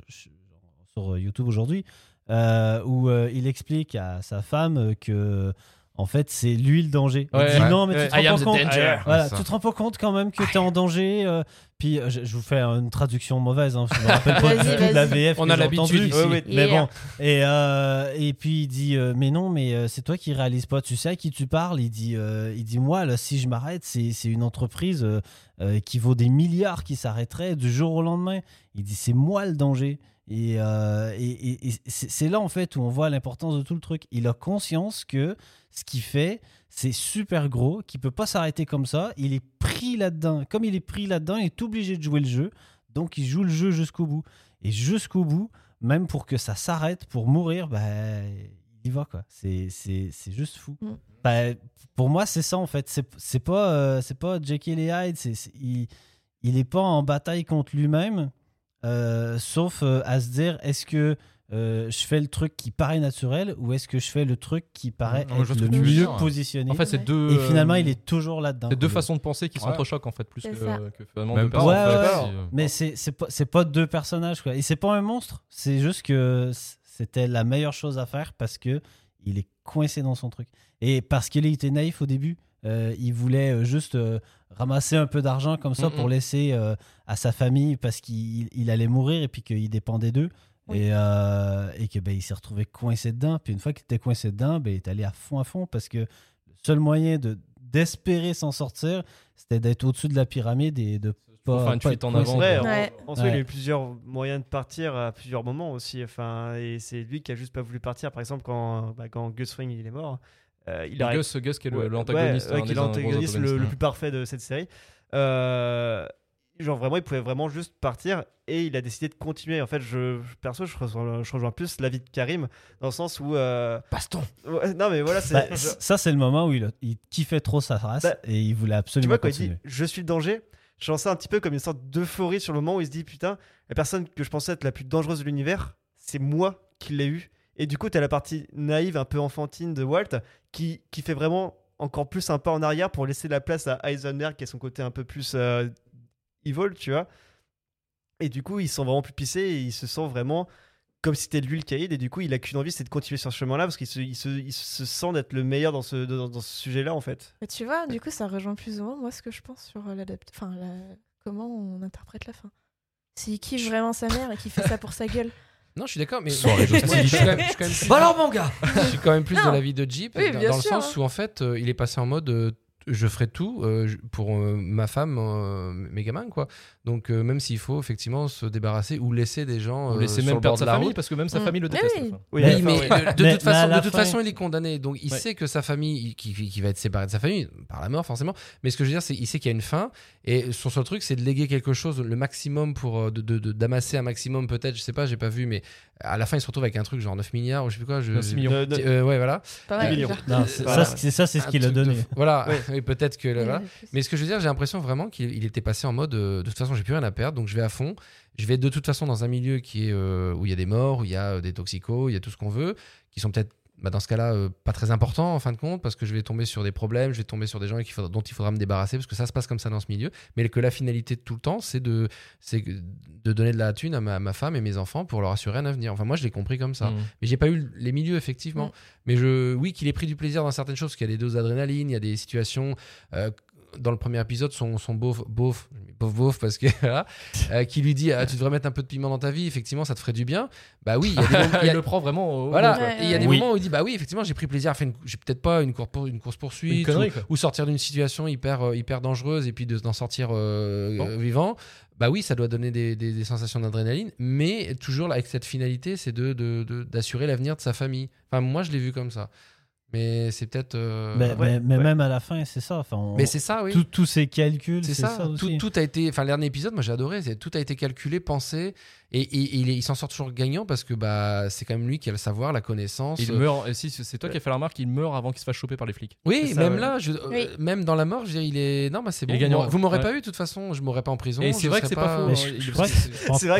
sur YouTube aujourd'hui, euh, où euh, il explique à sa femme que en fait c'est lui le danger. Il dit ouais. non mais Ouais. tu te rends compte. Voilà, tu te rends pas compte quand même que tu es en danger. euh, puis je, je vous fais une traduction mauvaise, hein, je me rappelle pas Vas-y, du tout de la vas-y. VF. On que a j'ai l'habitude. Mais bon, et, euh, et puis il dit euh, mais non mais euh, c'est toi qui réalise pas tu sais à qui tu parles? Il dit euh, il dit moi là si je m'arrête c'est c'est une entreprise euh, euh, qui vaut des milliards qui s'arrêterait du jour au lendemain il dit c'est moi le danger et, euh, et, et- et c'est là en fait où on voit l'importance de tout le truc il a conscience que ce qu'il fait c'est super gros qu'il peut pas s'arrêter comme ça il est pris là-dedans comme il est pris là-dedans il est obligé de jouer le jeu donc il joue le jeu jusqu'au bout et jusqu'au bout même pour que ça s'arrête, pour mourir, bah, il y va quoi. C'est, juste fou. Mm. Bah, pour moi, c'est ça en fait. C'est, pas, euh, c'est pas Jekyll et Hyde. Il, il est pas en bataille contre lui-même, euh, sauf euh, à se dire est-ce que euh, je fais le truc qui paraît naturel ou est-ce que je fais le truc qui paraît Non, être le mieux dire, ouais. positionné En fait, c'est Ouais. deux. Et finalement, euh, il est toujours là-dedans. C'est deux façons de penser qui Ouais. s'entrechoquent en fait, plus C'est que, finalement Même deux pas, personnes. Ouais, en ouais, fait, ouais. si, Mais c'est c'est pas, c'est pas deux personnages, quoi. Et c'est pas un monstre. C'est juste que c'était la meilleure chose à faire parce que il est coincé dans son truc. Et parce qu'il était naïf au début, euh, il voulait euh, juste euh, ramasser un peu d'argent comme ça pour laisser euh, à sa famille parce qu'il il allait mourir et puis qu'il dépendait d'eux. Oui. Et, euh, et que ben, il s'est retrouvé coincé dedans. Puis une fois qu'il était coincé dedans, ben, il est allé à fond à fond parce que le seul moyen de d'espérer s'en sortir, c'était d'être au-dessus de la pyramide et de pas, faire une fuite en avant. Ouais, en- Ouais. en, soi, il a eu plusieurs moyens de partir à plusieurs moments aussi. Enfin, et c'est lui qui a juste pas voulu partir. Par exemple, quand, bah, quand Gus Fring il est mort, il a Gus, Gus qui est l'antagoniste. ouais, ouais, le, plus parfait de cette série. Euh, genre vraiment, il pouvait vraiment juste partir et il a décidé de continuer. En fait, je je- perso, je rejoins, je rejoins plus l'avis de Karim dans le sens où. euh, Baston ouais, non, mais voilà, c'est. Bah, je- ça, c'est le moment où il, a- il kiffait trop sa race Bah, et il voulait tu absolument vois, quand il dit continuer. je suis le danger, je ça un petit peu comme une sorte d'euphorie sur le moment où il se dit putain, la personne que je pensais être la plus dangereuse de l'univers, c'est moi qui l'ai eu. Et du coup, tu as la partie naïve, un peu enfantine de Walt qui, qui fait vraiment encore plus un pas en arrière pour laisser la place à Heisenberg qui a son côté un peu plus euh, evil, tu vois. Et du coup, il se sent vraiment plus pissé et il se sent vraiment comme si c'était lui le caïd. Et du coup, il a qu'une envie, c'est de continuer sur ce chemin-là parce qu'il se, il se, il se sent d'être le meilleur dans ce, dans, dans ce sujet-là, en fait. Mais tu vois, du coup, ça rejoint plus ou moins moi ce que je pense sur euh, l'adapt... Enfin, la- comment on interprète la fin. S'il kiffe vraiment sa mère et qu'il fait ça pour sa gueule. Non, je suis d'accord, mais Soirée je suis quand même, je suis quand même plus, Bah alors mon gars je suis quand même plus Non. de l'avis de Jeep, Oui, dans, le sens hein. où en fait, euh, il est passé en mode euh, je ferai tout euh, pour euh, ma femme, euh, mes gamins, quoi. Donc euh, même s'il faut effectivement se débarrasser ou laisser des gens Ou euh, laisser sur même le perdre bord sa de la famille route. parce que même sa Mm. famille le déteste. oui. Oui, mais de, de Mais- toute façon, la de toute fin- façon, il est condamné. Donc, il Ouais. sait que sa famille, qui, va être séparée de sa famille, par la mort, forcément. Mais ce que je veux dire, c'est qu'il sait qu'il y a une fin. Et son seul truc, c'est de léguer quelque chose, le maximum pour. euh, de- d'amasser un maximum, peut-être, je sais pas, j'ai pas vu, mais À la fin, il se retrouve avec un truc genre 9 milliards ou je sais plus quoi. Je, 9 je- millions. Euh, ouais, voilà. Pas millions. Non, Voilà. ça, c'est ça, c'est ce qu'il a donné. Voilà, Ouais. et peut-être que. Mais ce que je veux dire, j'ai l'impression vraiment qu'il il était passé en mode de toute façon, j'ai plus rien à perdre, donc je vais à fond. Je vais de toute façon dans un milieu qui est euh, où il y a des morts, où il y a euh, des toxicos, il y a tout ce qu'on veut, qui sont peut-être bah, dans ce cas-là euh, pas très importants en fin de compte, parce que je vais tomber sur des problèmes, je vais tomber sur des gens faudra- dont il faudra me débarrasser, parce que ça se passe comme ça dans ce milieu. Mais que la finalité de tout le temps, c'est de, c'est de donner de la thune à ma, ma femme et mes enfants pour leur assurer un avenir. Enfin, moi, je l'ai compris comme ça. Mm. Mais j'ai pas eu les milieux, effectivement. Mm. Mais je, oui, qu'il ait pris du plaisir dans certaines choses, parce qu'il y a des doses d'adrénaline, il y a des situations. euh, dans le premier épisode, son, son beauf, beauf, beauf, beauf, parce que voilà, euh, qui lui dit ah, Tu devrais mettre un peu de piment dans ta vie, effectivement, ça te ferait du bien. Bah oui, il y a des moments. il y il a- le prend vraiment au voilà. Ouais, et il y a des Oui. moments où il dit Bah oui, effectivement, j'ai pris plaisir à faire une. J'ai peut-être pas une, cour pour, une course poursuite. Une ou sortir d'une situation hyper, euh, hyper dangereuse et puis de- d'en sortir euh, Bon. euh, vivant, bah oui, ça doit donner des, des- des sensations d'adrénaline, mais toujours avec cette finalité, c'est de, de- de- d'assurer l'avenir de sa famille. Enfin, moi, je l'ai vu comme ça. Mais c'est peut-être. euh, Mais, Ouais, mais- mais ouais. même à la fin, c'est ça. Enfin, on- Mais c'est ça, oui. tout- tous ces calculs, C'est ça, tout, aussi. tout a été. Enfin, le dernier épisode, moi j'ai adoré. c'est- Tout a été calculé, pensé, et, et- et il, est- il s'en sort toujours gagnant parce que bah c'est quand même lui qui a le savoir, la connaissance. Il euh, meurt, et si c'est toi qui as fait la remarque, il meurt avant qu'il se fasse choper par les flics. Oui, ça, même ouais. là, je- euh, Oui. même dans la mort, je veux dire, il est. Non, bah c'est Il bon. est gagnant, Vous- m'aurez ouais. pas eu de toute façon, je m'aurais pas en prison. Et c'est vrai que c'est pas faux. Hein, il- il- c'est- vrai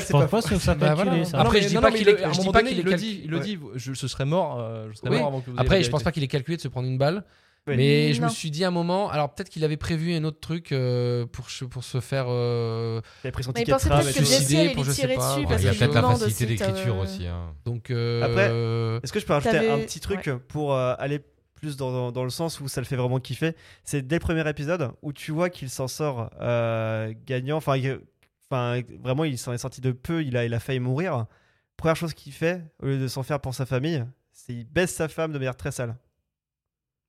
que c'est pas faux. que ça Bah, calculé, voilà. ça. Après, je dis pas qu'il il est- je dis pas qu'il est il le dit, il le dit, je, serais mort, euh, Après, je pense pas qu'il ait calculé de se prendre une balle. Oui. Mais je me suis dit à un moment, alors peut-être qu'il avait prévu un autre truc euh, pour, se- pour se faire. euh, Il a pris son Mais ticket de tout. Suicider pour je sais pas. dessus Ouais, parce il y a peut-être la facilité d'écriture aussi. hein. donc. euh, Après, Est-ce que je peux rajouter un petit truc pour euh, aller plus dans, dans- dans le sens où ça le fait vraiment kiffer? C'est dès le premier épisode où tu vois qu'il s'en sort euh, gagnant. Enfin, vraiment, il s'en est sorti de peu. Il a, il a failli mourir. Première chose qu'il fait, au lieu de s'en faire pour sa famille, c'est il baisse sa femme de manière très sale.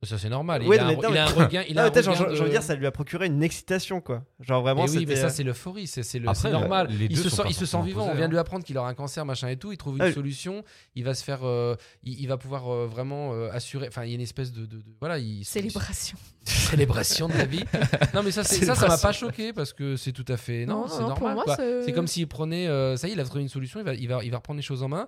Ça c'est normal. Ouais, il, a mais un, non, il a un regain. Il Non, a un regain de de- dire, ça lui a procuré une excitation, quoi. Genre vraiment, Mais oui, mais ça c'est l'euphorie, c'est le- Après, normal. les il se sent, il se sent vivant. On vient hein. de lui apprendre qu'il aura un cancer, machin et tout. Il trouve une Ah solution. Il va se faire, euh, il, il va pouvoir euh, vraiment euh, assurer. Enfin, il y a une espèce de, de- de- voilà, il Célébration. célébration de la vie. Non, mais ça, ça, ça m'a pas choqué parce que c'est tout à fait non, Non, c'est normal. c'est- C'est comme s'il prenait, ça y est, il a trouvé une solution. Il va, il va, il va reprendre les choses en main.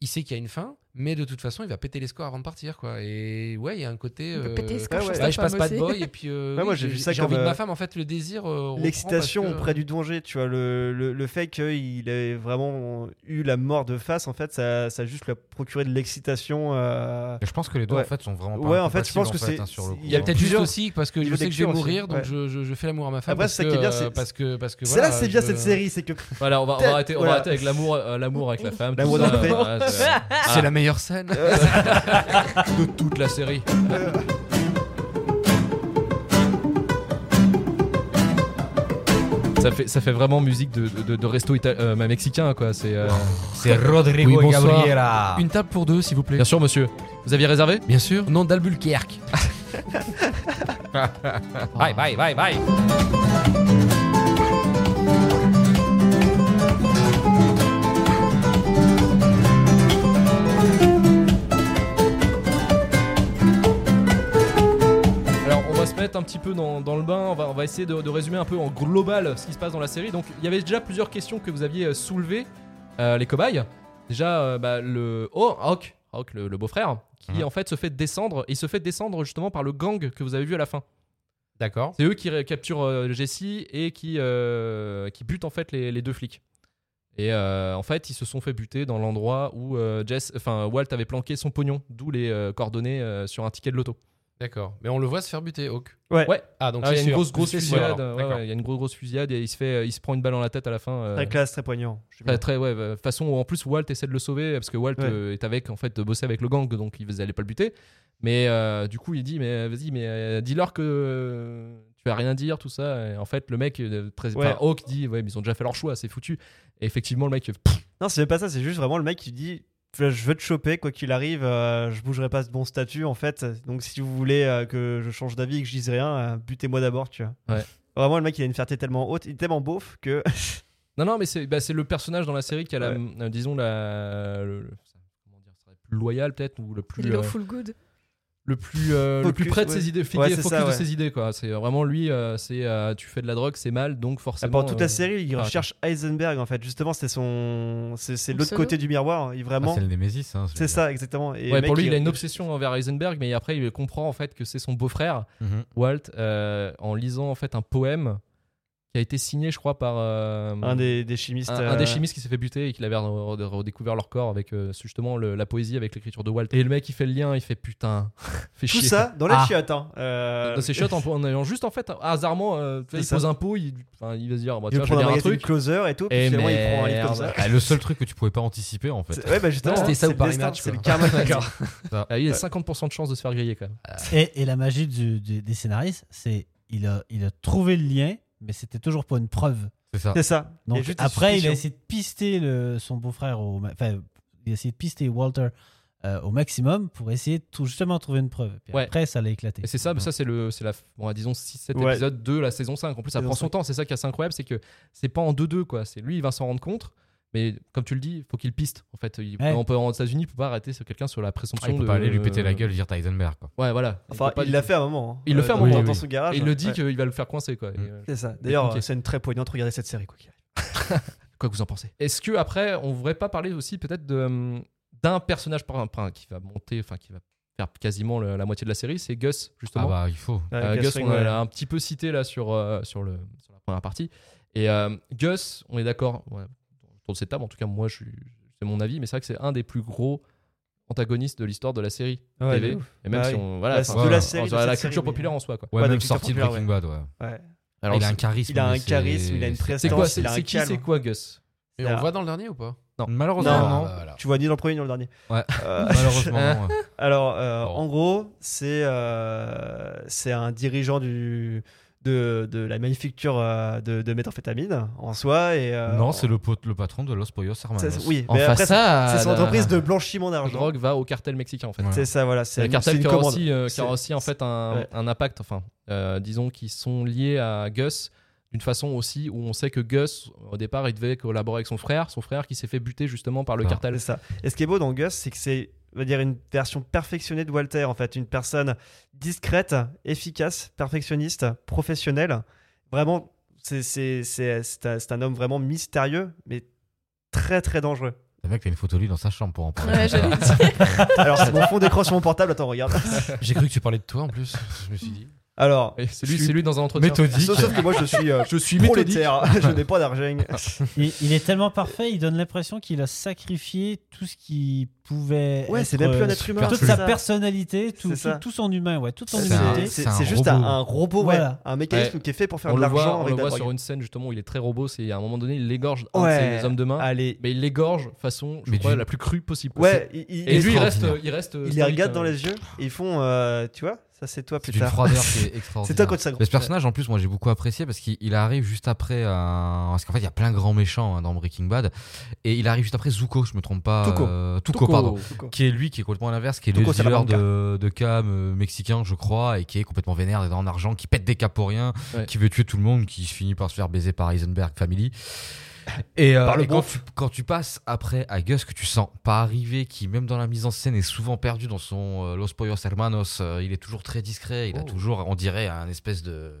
Il sait qu'il y a une fin, mais de toute façon, il va péter les scores avant de partir, quoi. Et ouais, il y a un côté. Euh, péter les scores sur ouais. je passe pas de boy et puis euh, Ouais, moi, oui, j'ai vu ça j'ai envie de euh, ma femme en fait le désir euh, L'excitation que- auprès du danger, tu vois, le, le, le fait qu'il ait vraiment eu la mort de face, en fait, ça, ça a juste lui a procuré de l'excitation. euh, je pense que les deux Ouais. en fait sont vraiment pas Ouais, en fait, je pense que c'est- hein, Il y a peut-être juste plusieurs aussi parce que je sais que je vais mourir, donc je, fais l'amour à ma femme. Après, parce c'est ça que, qui est bien, euh, c'est- parce que parce que C'est là, c'est bien cette série, c'est que Voilà, on va, on va Peut-être, arrêter, on voilà. va arrêter avec l'amour, l'amour avec la femme. L'amour c'est- C'est la meilleure scène. de toute la série. Ça fait, ça fait vraiment musique de, de, de resto euh, mexicain, quoi. C'est, euh, C'est Rodrigo Oui. Gabriela. Une table pour deux, s'il vous plaît. Bien sûr, monsieur. Vous aviez réservé? Bien sûr. Nom d'Albuquerque. Bye, bye, bye, bye. Un petit peu dans, dans le bain. On va, on va essayer de, de résumer un peu en global ce qui se passe dans la série. Donc, il y avait déjà plusieurs questions que vous aviez euh, soulevées, euh, les cobayes. Déjà, euh, bah, le. Oh, Hawk, Hawk, le, le beau-frère, qui Mhm. en fait se fait descendre. Il se fait descendre justement par le gang que vous avez vu à la fin. D'accord. C'est eux qui capturent Jessie et qui, qui butent en fait les, les deux flics. Et euh, en fait, ils se sont fait buter dans l'endroit où euh, Jess, enfin Walt avait planqué son pognon, d'où les euh, coordonnées sur un ticket de loto. D'accord. Mais on le voit se faire buter, Hawk. Ouais. Ouais. Ah, donc Ah, il y a une grosse fusillade. ouais, ouais, il y a une grosse grosse fusillade et il se fait, il se prend une balle dans la tête à la fin. euh, très classe, très poignant. Très très ouais. euh, façon où en plus Walt essaie de le sauver parce que Walt Ouais. euh, est avec en fait de bosser avec le gang donc ils allaient pas le buter. Mais euh, du coup il dit mais vas-y mais euh, dis-leur que euh, tu vas rien dire tout ça. Et en fait le mec euh, très, Hawk dit ouais mais ils ont déjà fait leur choix c'est foutu. Et effectivement le mec pff, Non, c'est pas ça, c'est juste vraiment le mec qui dit je veux te choper, quoi qu'il arrive, euh, je bougerai pas de bon statut en fait. Donc si vous voulez euh, que je change d'avis et que je dise rien, euh, butez-moi d'abord, tu vois. Ouais. Vraiment, le mec il a une fierté tellement haute, il est tellement beauf que. Non, non, mais c'est bah, c'est le personnage dans la série qui a la, Ouais. euh, disons, la, le, le- comment dire, ça serait plus loyal peut-être, ou le plus. Il est euh, au full good. Le plus euh, le plus près de ouais. ses idées, Ouais, c'est focus ça, de ses idées quoi. C'est vraiment lui, euh, c'est euh, tu fais de la drogue, c'est mal, donc forcément. Pendant toute euh, la série, il recherche Heisenberg en fait. Justement, c'était son, c'est c'est l'autre côté du miroir. Il Ah, vraiment, c'est le Némésis. hein, c'est ça exactement. Et Ouais, le pour lui, il a une obsession envers Heisenberg, mais après, il comprend en fait que c'est son beau-frère, Mhm. Walt, euh, en lisant en fait un poème qui a été signé, je crois, par euh, Un des, des chimistes. un, un des euh, chimistes qui s'est fait buter et qui avait re- re- redécouvert leur corps avec euh, justement le- la poésie, avec l'écriture de Walt. Et le mec, il fait le lien, il fait putain, fait Tout chier. ça dans les Ah. chiottes. Hein. Euh, Dans ses shots en, en ayant juste en fait hasardement euh, il ça. pose un pot il, va se dire bah, Il tu vois, je vais prendre un truc closer et tout. Et Puis il prend un livre comme merde. ça. Ah, le seul truc que tu pouvais pas anticiper en fait. C'est- Ouais, bah justement. C'était ça ou destin, Match, C'est le karma. D'accord. Ah, il y a 50% de chances de se faire griller quand même Et, la magie des scénaristes, c'est il a, il a trouvé le lien, mais c'était toujours pas une preuve. C'est ça. C'est ça. Donc après, il a essayé de pister le- son beau-frère, enfin, il a essayé de pister Walter euh, au maximum pour essayer de tout- justement trouver une preuve. Puis Ouais. après, ça l'a éclaté. et c'est ça mais ça c'est le c'est la bon, disons 6 7 Ouais. épisodes de la saison 5 en plus ça Saison prend son 5. temps c'est ça qui est assez incroyable c'est que c'est pas en 2-2 quoi c'est lui il va s'en rendre compte mais comme tu le dis il faut qu'il piste en fait il, Ouais. on peut, en États-Unis il peut pas arrêter sur quelqu'un sur la Ah, présomption il peut de- pas aller lui péter la gueule et dire Heisenberg. Quoi. ouais voilà Enfin, il l'a fait à un moment. hein. Il le fait à un dans- moment, dans son garage. et il le dit Ouais. qu'il va le faire coincer quoi Mm. euh, C'est ça. D'ailleurs, c'est une très poignante. Regardez cette série. Quoi. Quoi que vous en pensez Est-ce que après, on voudrait pas parler aussi peut-être de, hum, d'un personnage par- qui va monter, enfin qui va faire quasiment le- la moitié de la série, c'est Gus Ah justement. bah il faut. Euh, Ouais, Gus, on l'a un petit peu cité là sur euh, sur le sur la première partie. Et euh, Gus, on est d'accord, ouais, autour de cette table, en tout cas moi, c'est mon avis, mais c'est vrai que c'est un des plus gros antagonistes de l'histoire de la série Ouais, TV. Et même Bah si on voilà, Bah, enfin, de la série, de la culture série, populaire mais- en soi quoi. Ouais, Ouais, même de sorti de Breaking Bad. Ouais. Ouais. Alors, il a un charisme. il a un charisme, il a une c'est- prestance. c'est qui, c'est quoi Gus? Et on le voit dans le dernier ou pas? Malheureusement, Non, non. non. Ah, voilà. Tu vois ni dans le premier ni dans le dernier. Ouais. Euh, Malheureusement, non, ouais. Alors, euh, Bon. en gros, c'est euh, c'est un dirigeant du, de, de la manufacture euh, de, de méthamphétamine en soi. Et, euh, Non, c'est le, patron de Los Pollos Hermanos. c'est- Oui, En mais face après, ça, c'est son la- entreprise de blanchiment la d'argent. drogue va au cartel mexicain en fait. Ouais. C'est ça, voilà. C'est le cartel qui a, aussi, euh, qui a aussi en fait un, ouais. un impact, enfin, euh, disons qu'ils sont liés à Gus d'une façon aussi où on sait que Gus, au départ, il devait collaborer avec son frère, son frère qui s'est fait buter justement par le Ah. cartel. C'est ça. Et ce qui est beau dans Gus, c'est que c'est va dire une version perfectionnée de Walter en fait, une personne discrète, efficace, perfectionniste, professionnelle. Vraiment, c'est c'est c'est c'est un, c'est un homme vraiment mystérieux, mais très très dangereux. Le mec, t'as une photo de lui dans sa chambre pour en parler. Ouais. Alors c'est mon fond d'écran sur mon portable. Attends, regarde. J'ai cru que tu parlais de toi en plus. Je me suis dit. Alors, C'est lui, suis lui dans un entretien. Méthodique. sauf, sauf que moi je suis euh, Je suis méthodique. prolétaire, je n'ai pas d'argent. Il, il est tellement parfait, il donne l'impression qu'il a sacrifié tout ce qui pouvait. Ouais, c'est même plus un euh, être humain. Toute sa ça. personnalité, tout, tout, tout son humain, ouais, toute son C'est C'est un- humanité. c'est- juste un, robot. un robot, ouais, Voilà. un mécanisme Ouais. qui est fait pour faire On de l'argent on le voit sur une scène justement où il est très robot. C'est à un moment donné, il l'égorge un Ouais. de ses hommes de main. Allez, Mais il l'égorge façon, je crois, la plus crue possible. ouais, Et lui, il reste, il reste. il les regarde dans les yeux ils font, euh, tu vois, ça c'est toi C'est plus une tard. froideur qui est extraordinaire. C'est toi quand ça Mais ce personnage, en plus, moi j'ai beaucoup apprécié parce qu'il il arrive juste après. un- Parce qu'en fait, il y a plein de grands méchants hein, dans Breaking Bad. Et il arrive juste après Zuko, je me trompe pas. Tuco. euh, Tuco, pardon. Tuco. Qui est lui, qui est complètement à l'inverse, qui est le dealer de, de cam euh, mexicain, je crois, et qui est complètement vénère, dans en argent, qui pète des caps pour rien, Ouais. qui veut tuer tout le monde, qui finit par se faire baiser par Heisenberg Family. Et, euh, et quand, tu, quand tu passes après à Gus, que tu sens pas arriver, qui même dans la mise en scène est souvent perdu dans son euh, Los Pollos Hermanos, euh, il est toujours très discret, il a Oh. toujours, on dirait, un espèce de.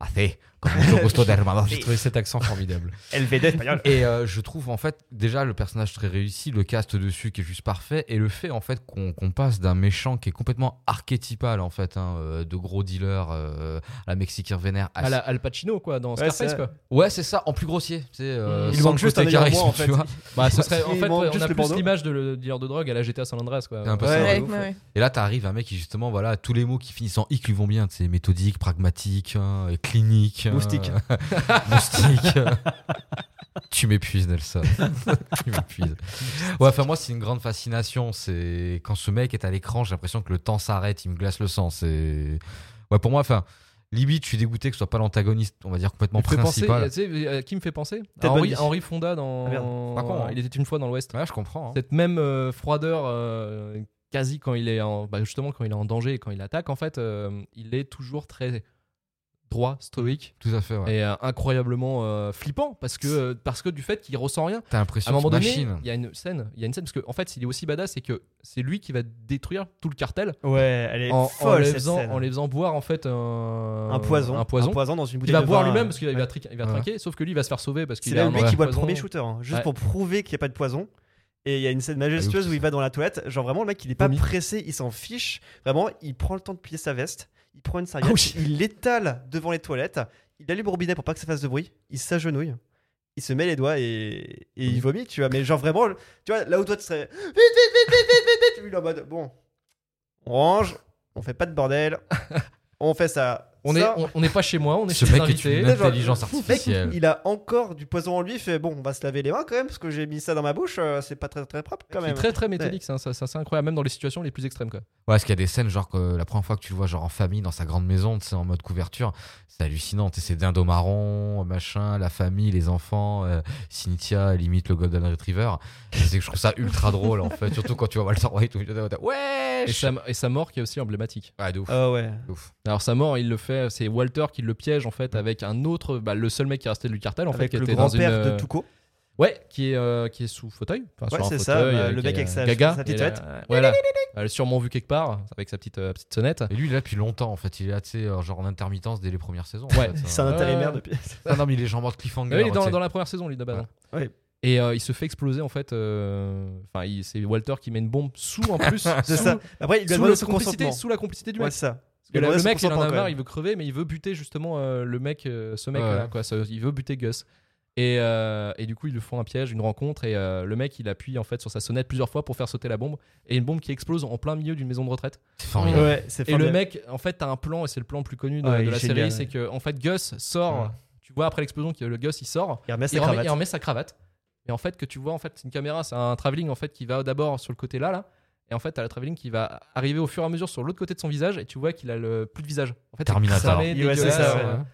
Hace, comme. J'ai trouvé cet accent formidable. LVD espagnol. Et euh, je trouve en fait déjà le personnage très réussi, le cast dessus qui est juste parfait, et le fait en fait qu'on passe d'un méchant qui est complètement archétypal en fait, hein, euh, de gros dealer euh, à la mexicain vénère. à- À la Al Pacino, quoi, dans Ouais, Scarface, c'est- quoi. Ouais, c'est ça, en plus grossier. C'est euh, Il sans juste un charisme, en fait. tu vois. Bah, ce serait, en fait, on a plus l'image de le dealer de drogue à la GTA San Andreas, quoi. C'est un peu Ouais. ça. Ouais, ouf. ouais, ouais. Et là, t'arrives un mec qui justement, voilà, tous les mots qui finissent en i qui lui vont bien, c'est méthodique, pragmatique, hein, clinique, Moustique. moustique. tu m'épuises, Nelson. tu m'épuises. Ouais, enfin moi, c'est une grande fascination. C'est quand ce mec est à l'écran, j'ai l'impression que le temps s'arrête, il me glace le sang. C'est ouais, pour moi, enfin. Limite, je suis dégoûté que ce soit pas l'antagoniste, on va dire complètement penser, principal. tu sais, à qui me fait penser À Bundy. Henry Fonda dans. Ah, merde. Pas con, hein. Il était une fois dans l'Ouest. Ouais, je comprends. hein. Cette même euh, froideur, euh, quasi quand il est en, bah, justement quand il est en danger et quand il attaque, en fait, euh, il est toujours très droit, stoïque Tout à fait, ouais. et euh, incroyablement euh, flippant parce que euh, parce que du fait qu'il ressent rien. T'as À l'impression un moment donné, il y a une scène, il y a une scène parce qu'en en fait, il est aussi badass, c'est que c'est lui qui va détruire tout le cartel Ouais, elle est en, en folle les cette faisant, scène. en les faisant boire en fait un, un poison, un poison. dans une Il bouteille va de boire lui-même parce qu'il va, ouais. tri- il va Ouais. trinquer, sauf que lui il va se faire sauver parce qu'il C'est lui qui boit le poison. premier shooter, hein, juste Ouais. pour prouver qu'il n'y a pas de poison. Et il y a une scène majestueuse Ah, où il va dans la toilette. Genre vraiment, le mec, il est pas pressé, il s'en fiche. Vraiment, il prend le temps de plier sa veste, il prend une serviette, Ah oui. il l'étale devant les toilettes, il allume le robinet pour pas que ça fasse de bruit, il s'agenouille, il se met les doigts et, et il vomit, tu vois. Mais genre vraiment, tu vois, là où toi tu serais vite, vite, vite, vite, vite, vite, vite, lui il est en mode bon, on range, on fait pas de bordel, on fait ça. On est, ça. on on n'est pas chez moi, on est Ce chez mec est une intelligence mec, artificielle. il a encore du poison en lui. Il fait bon, on va se laver les mains quand même parce que j'ai mis ça dans ma bouche. euh, c'est pas très très propre quand C'est même. très très méthodique, ça, ça, ça, c'est incroyable, même dans les situations les plus extrêmes quoi. Ouais, parce qu'il y a des scènes, genre que la première fois que tu le vois, genre en famille, dans sa grande maison, tu sais, en mode couverture, c'est hallucinant. Tu sais, c'est dindos marron, machin, la famille, les enfants, euh, Cynthia, limite le Golden Retriever. Et C'est que je trouve ça ultra drôle, en fait. Surtout quand tu vois Walter White, où il est ouais, Et sa, et sa mort qui est aussi emblématique. Ouais, de ouf. Ah ouais. de ouf. Alors sa mort, il le fait, c'est Walter qui le piège en fait avec un autre, bah, le seul mec qui est resté du cartel en fait, Avec qui le était dans une, euh, de Tuco. Ouais, qui est, euh, qui est sous fauteuil. Enfin, Ouais, c'est ça, bah, euh, le mec est, avec euh, sa- Gaga, sa petite et, euh, sonnette. voilà. Elle a sûrement vu quelque part avec sa petite, euh, petite sonnette. Et lui, il est là depuis longtemps, en fait. Il est là, tu sais, euh, genre en intermittence dès les premières saisons. Ouais. en fait. C'est un Ouais. intérimaire depuis. Ah non, mais il est genre mort de cliffhanger. Ouais, il est dans, la première saison, lui, de base. Ouais. hein. Ouais. Et euh, il se fait exploser en fait. euh, Enfin, c'est Walter qui met une bombe sous en plus. C'est ça. Après, il lui a Sous, la complicité, sous la complicité du Ouais, mec. c'est ça. Que là, le mec, il en a marre, il veut crever, mais il veut buter justement euh, le mec, euh, ce mec Ouais. là, quoi. il veut buter Gus. Et, euh, et du coup, ils lui font un piège, une rencontre, et euh, le mec, il appuie en fait sur sa sonnette plusieurs fois pour faire sauter la bombe, et une bombe qui explose en plein milieu d'une maison de retraite. C'est formidable. Ouais, Et le mec, en fait, t'as un plan, et c'est le plan le plus connu de, Ouais, de il la série, c'est que en fait, Gus sort. Ouais. Tu vois après l'explosion que le Gus il sort, Il remet il sa remet, cravate. il remet sa cravate. Et en fait, que tu vois, en fait, c'est une caméra, c'est un travelling en fait qui va d'abord sur le côté là, là. Et en fait, t'as le travelling qui va arriver au fur et à mesure sur l'autre côté de son visage, et tu vois qu'il a le plus de visage. En fait, c'est Terminator. Ouais, euh, ouais.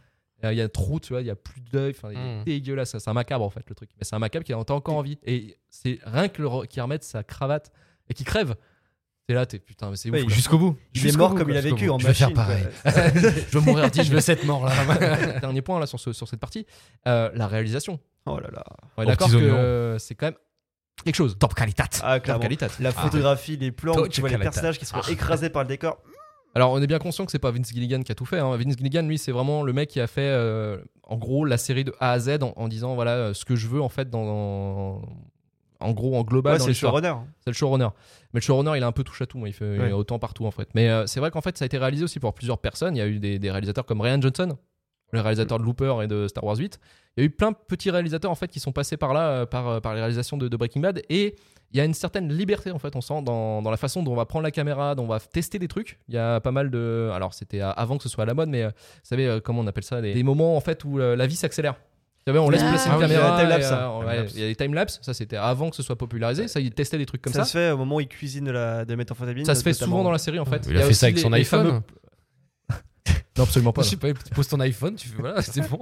euh, Il y a trop, tu vois, il y a plus d'œil, enfin, il est Mm. dégueulasse. C'est un macabre en fait le truc. Mais c'est un macabre qui a encore en vie. Et c'est rien que le qu'il remette sa cravate et qui crève. T'es là, t'es putain, mais c'est Ouais, ouf. Jusqu'au bout. Il est mort bout, comme il a vécu en Je vais faire machine. pareil. je veux mourir dit, Je veux cette mort là. Dernier point là sur, ce- sur cette partie, Euh, la réalisation. Oh là là. On est Aux d'accord que euh, c'est quand même quelque chose. Top qualité. Ah, Top. La photographie, les plans, où Touch tu vois les personnages qui sont écrasés par le décor. Alors, on est bien conscient que c'est pas Vince Gilligan qui a tout fait. hein. Vince Gilligan, lui, c'est vraiment le mec qui a fait, euh, en gros, la série de A à Z en, en disant voilà euh, ce que je veux en fait dans, en gros, en global. Ouais, c'est le showrunner. C'est le showrunner. Mais le showrunner, il a un peu touche à tout. moi. Il fait Ouais. autant partout en fait. Mais euh, c'est vrai qu'en fait, ça a été réalisé aussi pour plusieurs personnes. Il y a eu des, des réalisateurs comme Ryan Johnson, le réalisateur de Looper et de Star Wars 8. Il y a eu plein de petits réalisateurs en fait qui sont passés par là, euh, par, euh, par les réalisations de, de Breaking Bad. Et il y a une certaine liberté en fait, on sent dans, dans la façon dont on va prendre la caméra, dont on va tester des trucs. Il y a pas mal de. Alors c'était avant que ce soit à la mode, mais euh, vous savez comment on appelle ça des, des moments en fait où la vie s'accélère. Vous savez, on laisse Ah, placer ah une oui, caméra. il y a hein. euh, ouais, Timelapse. il y a des timelapse. Ça, c'était avant que ce soit popularisé. Ça, il testait des trucs comme ça, ça. se fait au moment où il cuisine de la, de la méthamphétamine. Ça se fait notamment. souvent dans la série en fait. Il a fait ça avec les- son iPhone. fameux- Non, absolument pas. Je sais pas, tu poses ton iPhone, tu fais voilà, c'est bon.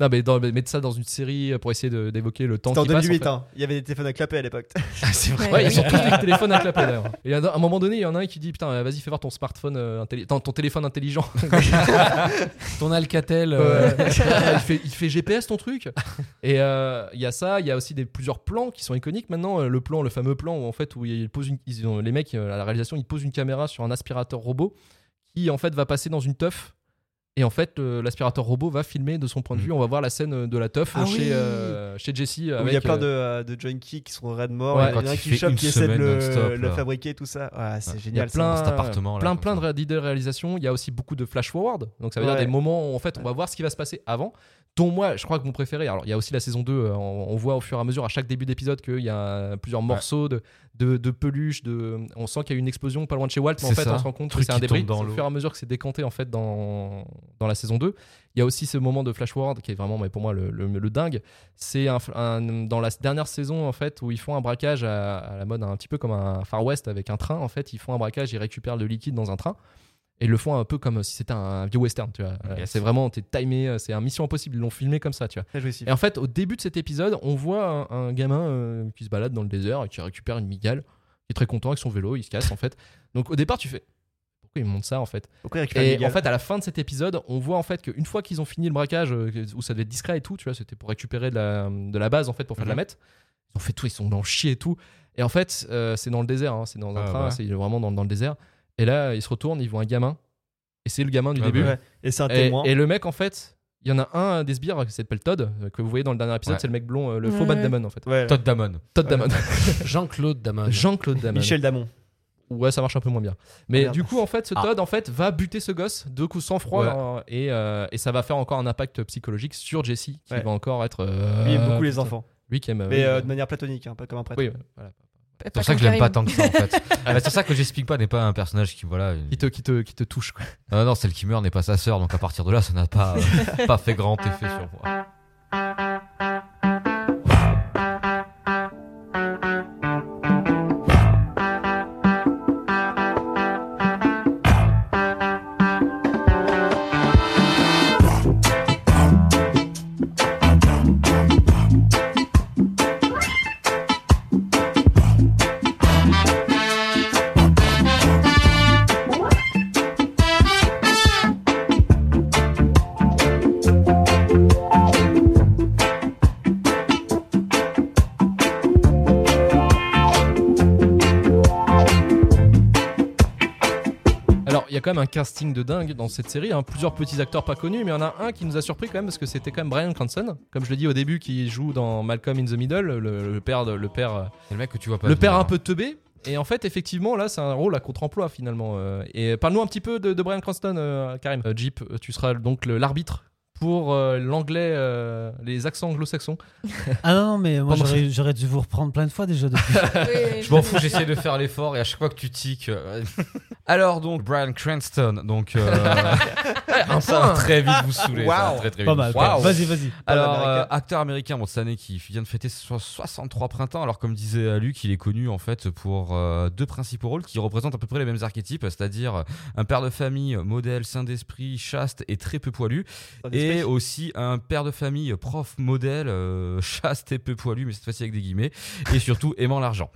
Non, mais dans- mais mettre ça dans une série pour essayer d'évoquer le temps C'était en qui passe. 2008, en hein. Il y avait des téléphones à clapper à l'époque. c'est vrai. Ouais, ils sont tous avec le téléphone à clapper d'ailleurs. Et à un moment donné, il y en a un qui dit Putain, euh, vas-y, fais voir ton smartphone, euh, ton, ton téléphone intelligent. Ton Alcatel. euh, Ouais. il, fait, il fait GPS ton truc. Et euh, il y a ça, il y a aussi des, plusieurs plans qui sont iconiques maintenant. Euh, Le plan, le fameux plan où en fait où ils posent une, ils ont- les mecs euh, à la réalisation, ils posent une caméra sur un aspirateur robot qui en fait va passer dans une teuf. Et en fait, euh, l'aspirateur robot va filmer de son point de vue. On va voir la scène euh, de la teuf Ah chez, oui. euh, chez Jesse. Où il y a plein euh, de, de junkies qui sont red morts. Ouais, il y en a qui fait chope, qui essaie de le, le fabriquer, tout ça. Ouais, c'est Ouais. Il y a génial. ça. plein, cet appartement, là, plein, plein ça. de d'idées de réalisation. Il y a aussi beaucoup de flash forward. Donc ça veut Ouais. dire des moments où en fait on va voir ce qui va se passer avant. Dont moi, je crois que mon préféré. Alors il y a aussi la saison 2. euh, On, on voit au fur et à mesure à chaque début d'épisode qu'il y a plusieurs morceaux de, de, de peluche. De, on sent qu'il y a eu une explosion pas loin de chez Walt. Mais en fait, ça. on se rend compte que c'est un débris. dans au fur et à mesure que c'est décanté en fait dans, dans la saison 2. Il y a aussi ce moment de flash forward qui est vraiment, mais pour moi, le, le, le dingue. C'est un, un- dans la dernière saison en fait où ils font un braquage à, à la mode un petit peu comme un Far West avec un train. En fait, ils font un braquage, ils récupèrent le liquide dans un train. Et ils le font un peu comme si c'était un vieux western, tu vois. Euh, Yes. C'est vraiment, t'es timé, euh, c'est un mission impossible. Ils l'ont filmé comme ça, tu vois. Et en fait, au début de cet épisode, on voit un, un gamin euh, qui se balade dans le désert et qui récupère une migale, qui est très content avec son vélo, il se casse en fait. Donc au départ, tu fais pourquoi ils montent ça en fait? Pourquoi Et en fait, à la fin de cet épisode, on voit en fait qu'une fois qu'ils ont fini le braquage, où ça devait être discret et tout, tu vois, c'était pour récupérer de la, de la base en fait pour faire de la Mhm. mette. Ils ont fait tout, ils sont dans le chier et tout. Et en fait, euh, c'est dans le désert, hein, c'est dans un Ah, train, bah. c'est vraiment dans, dans le désert. Et là, ils se retournent, ils voient un gamin. Et c'est le gamin du Ouais, début. bah Ouais. Et c'est un Et, témoin. et le mec, en fait, il y en a un des sbires qui s'appelle Todd, euh, que vous voyez dans le dernier épisode, Ouais. c'est le mec blond, euh, le faux Ouais. Matt Damon en fait. Ouais. Todd Damon. Todd Damon. Jean-Claude Daman. Jean-Claude Damon. Michel Damon. Ouais, ça marche un peu moins bien. Mais Merde. du coup, en fait, ce Ah. Todd, en fait, va buter ce gosse de coups sans froid Ouais. euh, et, euh, et ça va faire encore un impact psychologique sur Jesse qui Ouais. va encore être. euh, Lui, il aime beaucoup les enfants. Lui qui aime. Mais euh, de manière platonique, hein, pas comme un prêtre. Oui, voilà. C'est pour ça que je l'aime pas tant que ça en fait. Ah, bah, c'est pour ça que j'explique pas n'est pas un personnage qui voilà. Qui te, qui te, qui te touche. Quoi. Non non, celle qui meurt n'est pas sa sœur donc à partir de là ça n'a pas pas fait grand effet sur moi. Même un casting de dingue dans cette série. hein. Plusieurs petits acteurs pas connus, mais il y en a un qui nous a surpris quand même parce que c'était quand même Brian Cranston. Comme je l'ai dit au début, qui joue dans Malcolm in the Middle, le, le père, de- le père, euh, C'est le mec que tu vois pas. le père un peu teubé. Et en fait, effectivement, là, c'est un rôle à contre-emploi finalement. Euh, Et parle-nous un petit peu de, de Brian Cranston, euh, Karim. Euh, Jeep, tu seras donc l'arbitre pour euh, l'anglais, euh, les accents anglo-saxons. Ah non, mais moi j'aurais j'aurais dû vous reprendre plein de fois déjà depuis. Je m'en fous, j'essaie de faire l'effort et à chaque fois que tu tiques. euh, Alors donc Brian Cranston, donc euh, Un ça va très vite vous saouler. ça va Wow. très, très vite Pas mal. Vas-y, vas-y. Alors, euh, acteur américain, bon, cette année qui vient de fêter so- 63 printemps. Alors, comme disait euh, Luc, il est connu en fait pour euh, deux principaux rôles qui représentent à peu près les mêmes archétypes, c'est-à-dire un père de famille, modèle, saint d'esprit, chaste et très peu poilu, et aussi un père de famille, prof, modèle, euh, chaste et peu poilu, mais cette fois-ci avec des guillemets, et surtout aimant l'argent.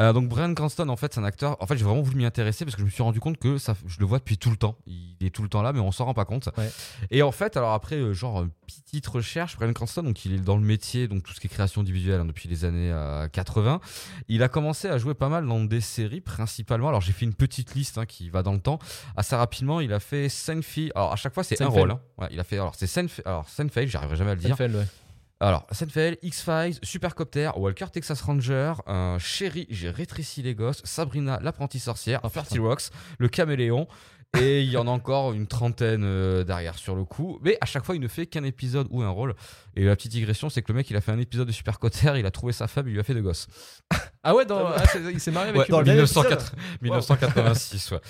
Euh, donc Brian Cranston, en fait, c'est un acteur. En fait, j'ai vraiment voulu m'y intéresser parce que je me suis rendu compte que ça, je le vois depuis tout le temps. Il est tout le temps là, mais on s'en rend pas compte. Ouais. Et en fait, alors après, euh, genre euh, petite recherche, Brian Cranston, donc il est dans le métier, donc tout ce qui est création individuelle hein, depuis les années euh, 80. Il a commencé à jouer pas mal dans des séries, principalement. Alors j'ai fait une petite liste hein, qui va dans le temps. Assez rapidement, il a fait Seinfeld. Alors à chaque fois, c'est un rôle. hein. Ouais, il a fait. Alors c'est Seinfeld. Alors Seinfeld, j'arriverai jamais à le dire. Seinfeld, ouais. Alors, Seinfeld, X-Files, Supercopter, Walker Texas Ranger, euh, Chérie, j'ai rétréci les gosses, Sabrina, l'apprentie sorcière, Oh, 30 Rocks, le caméléon, et il y en a encore une trentaine euh, derrière sur le coup. Mais à chaque fois, il ne fait qu'un épisode ou un rôle. Et la petite digression, c'est que le mec, il a fait un épisode de Supercopter, il a trouvé sa femme, il lui a fait deux gosses. Ah ouais, dans- ah, il s'est marié avec Ouais, dans le même 1904 1986, ouais.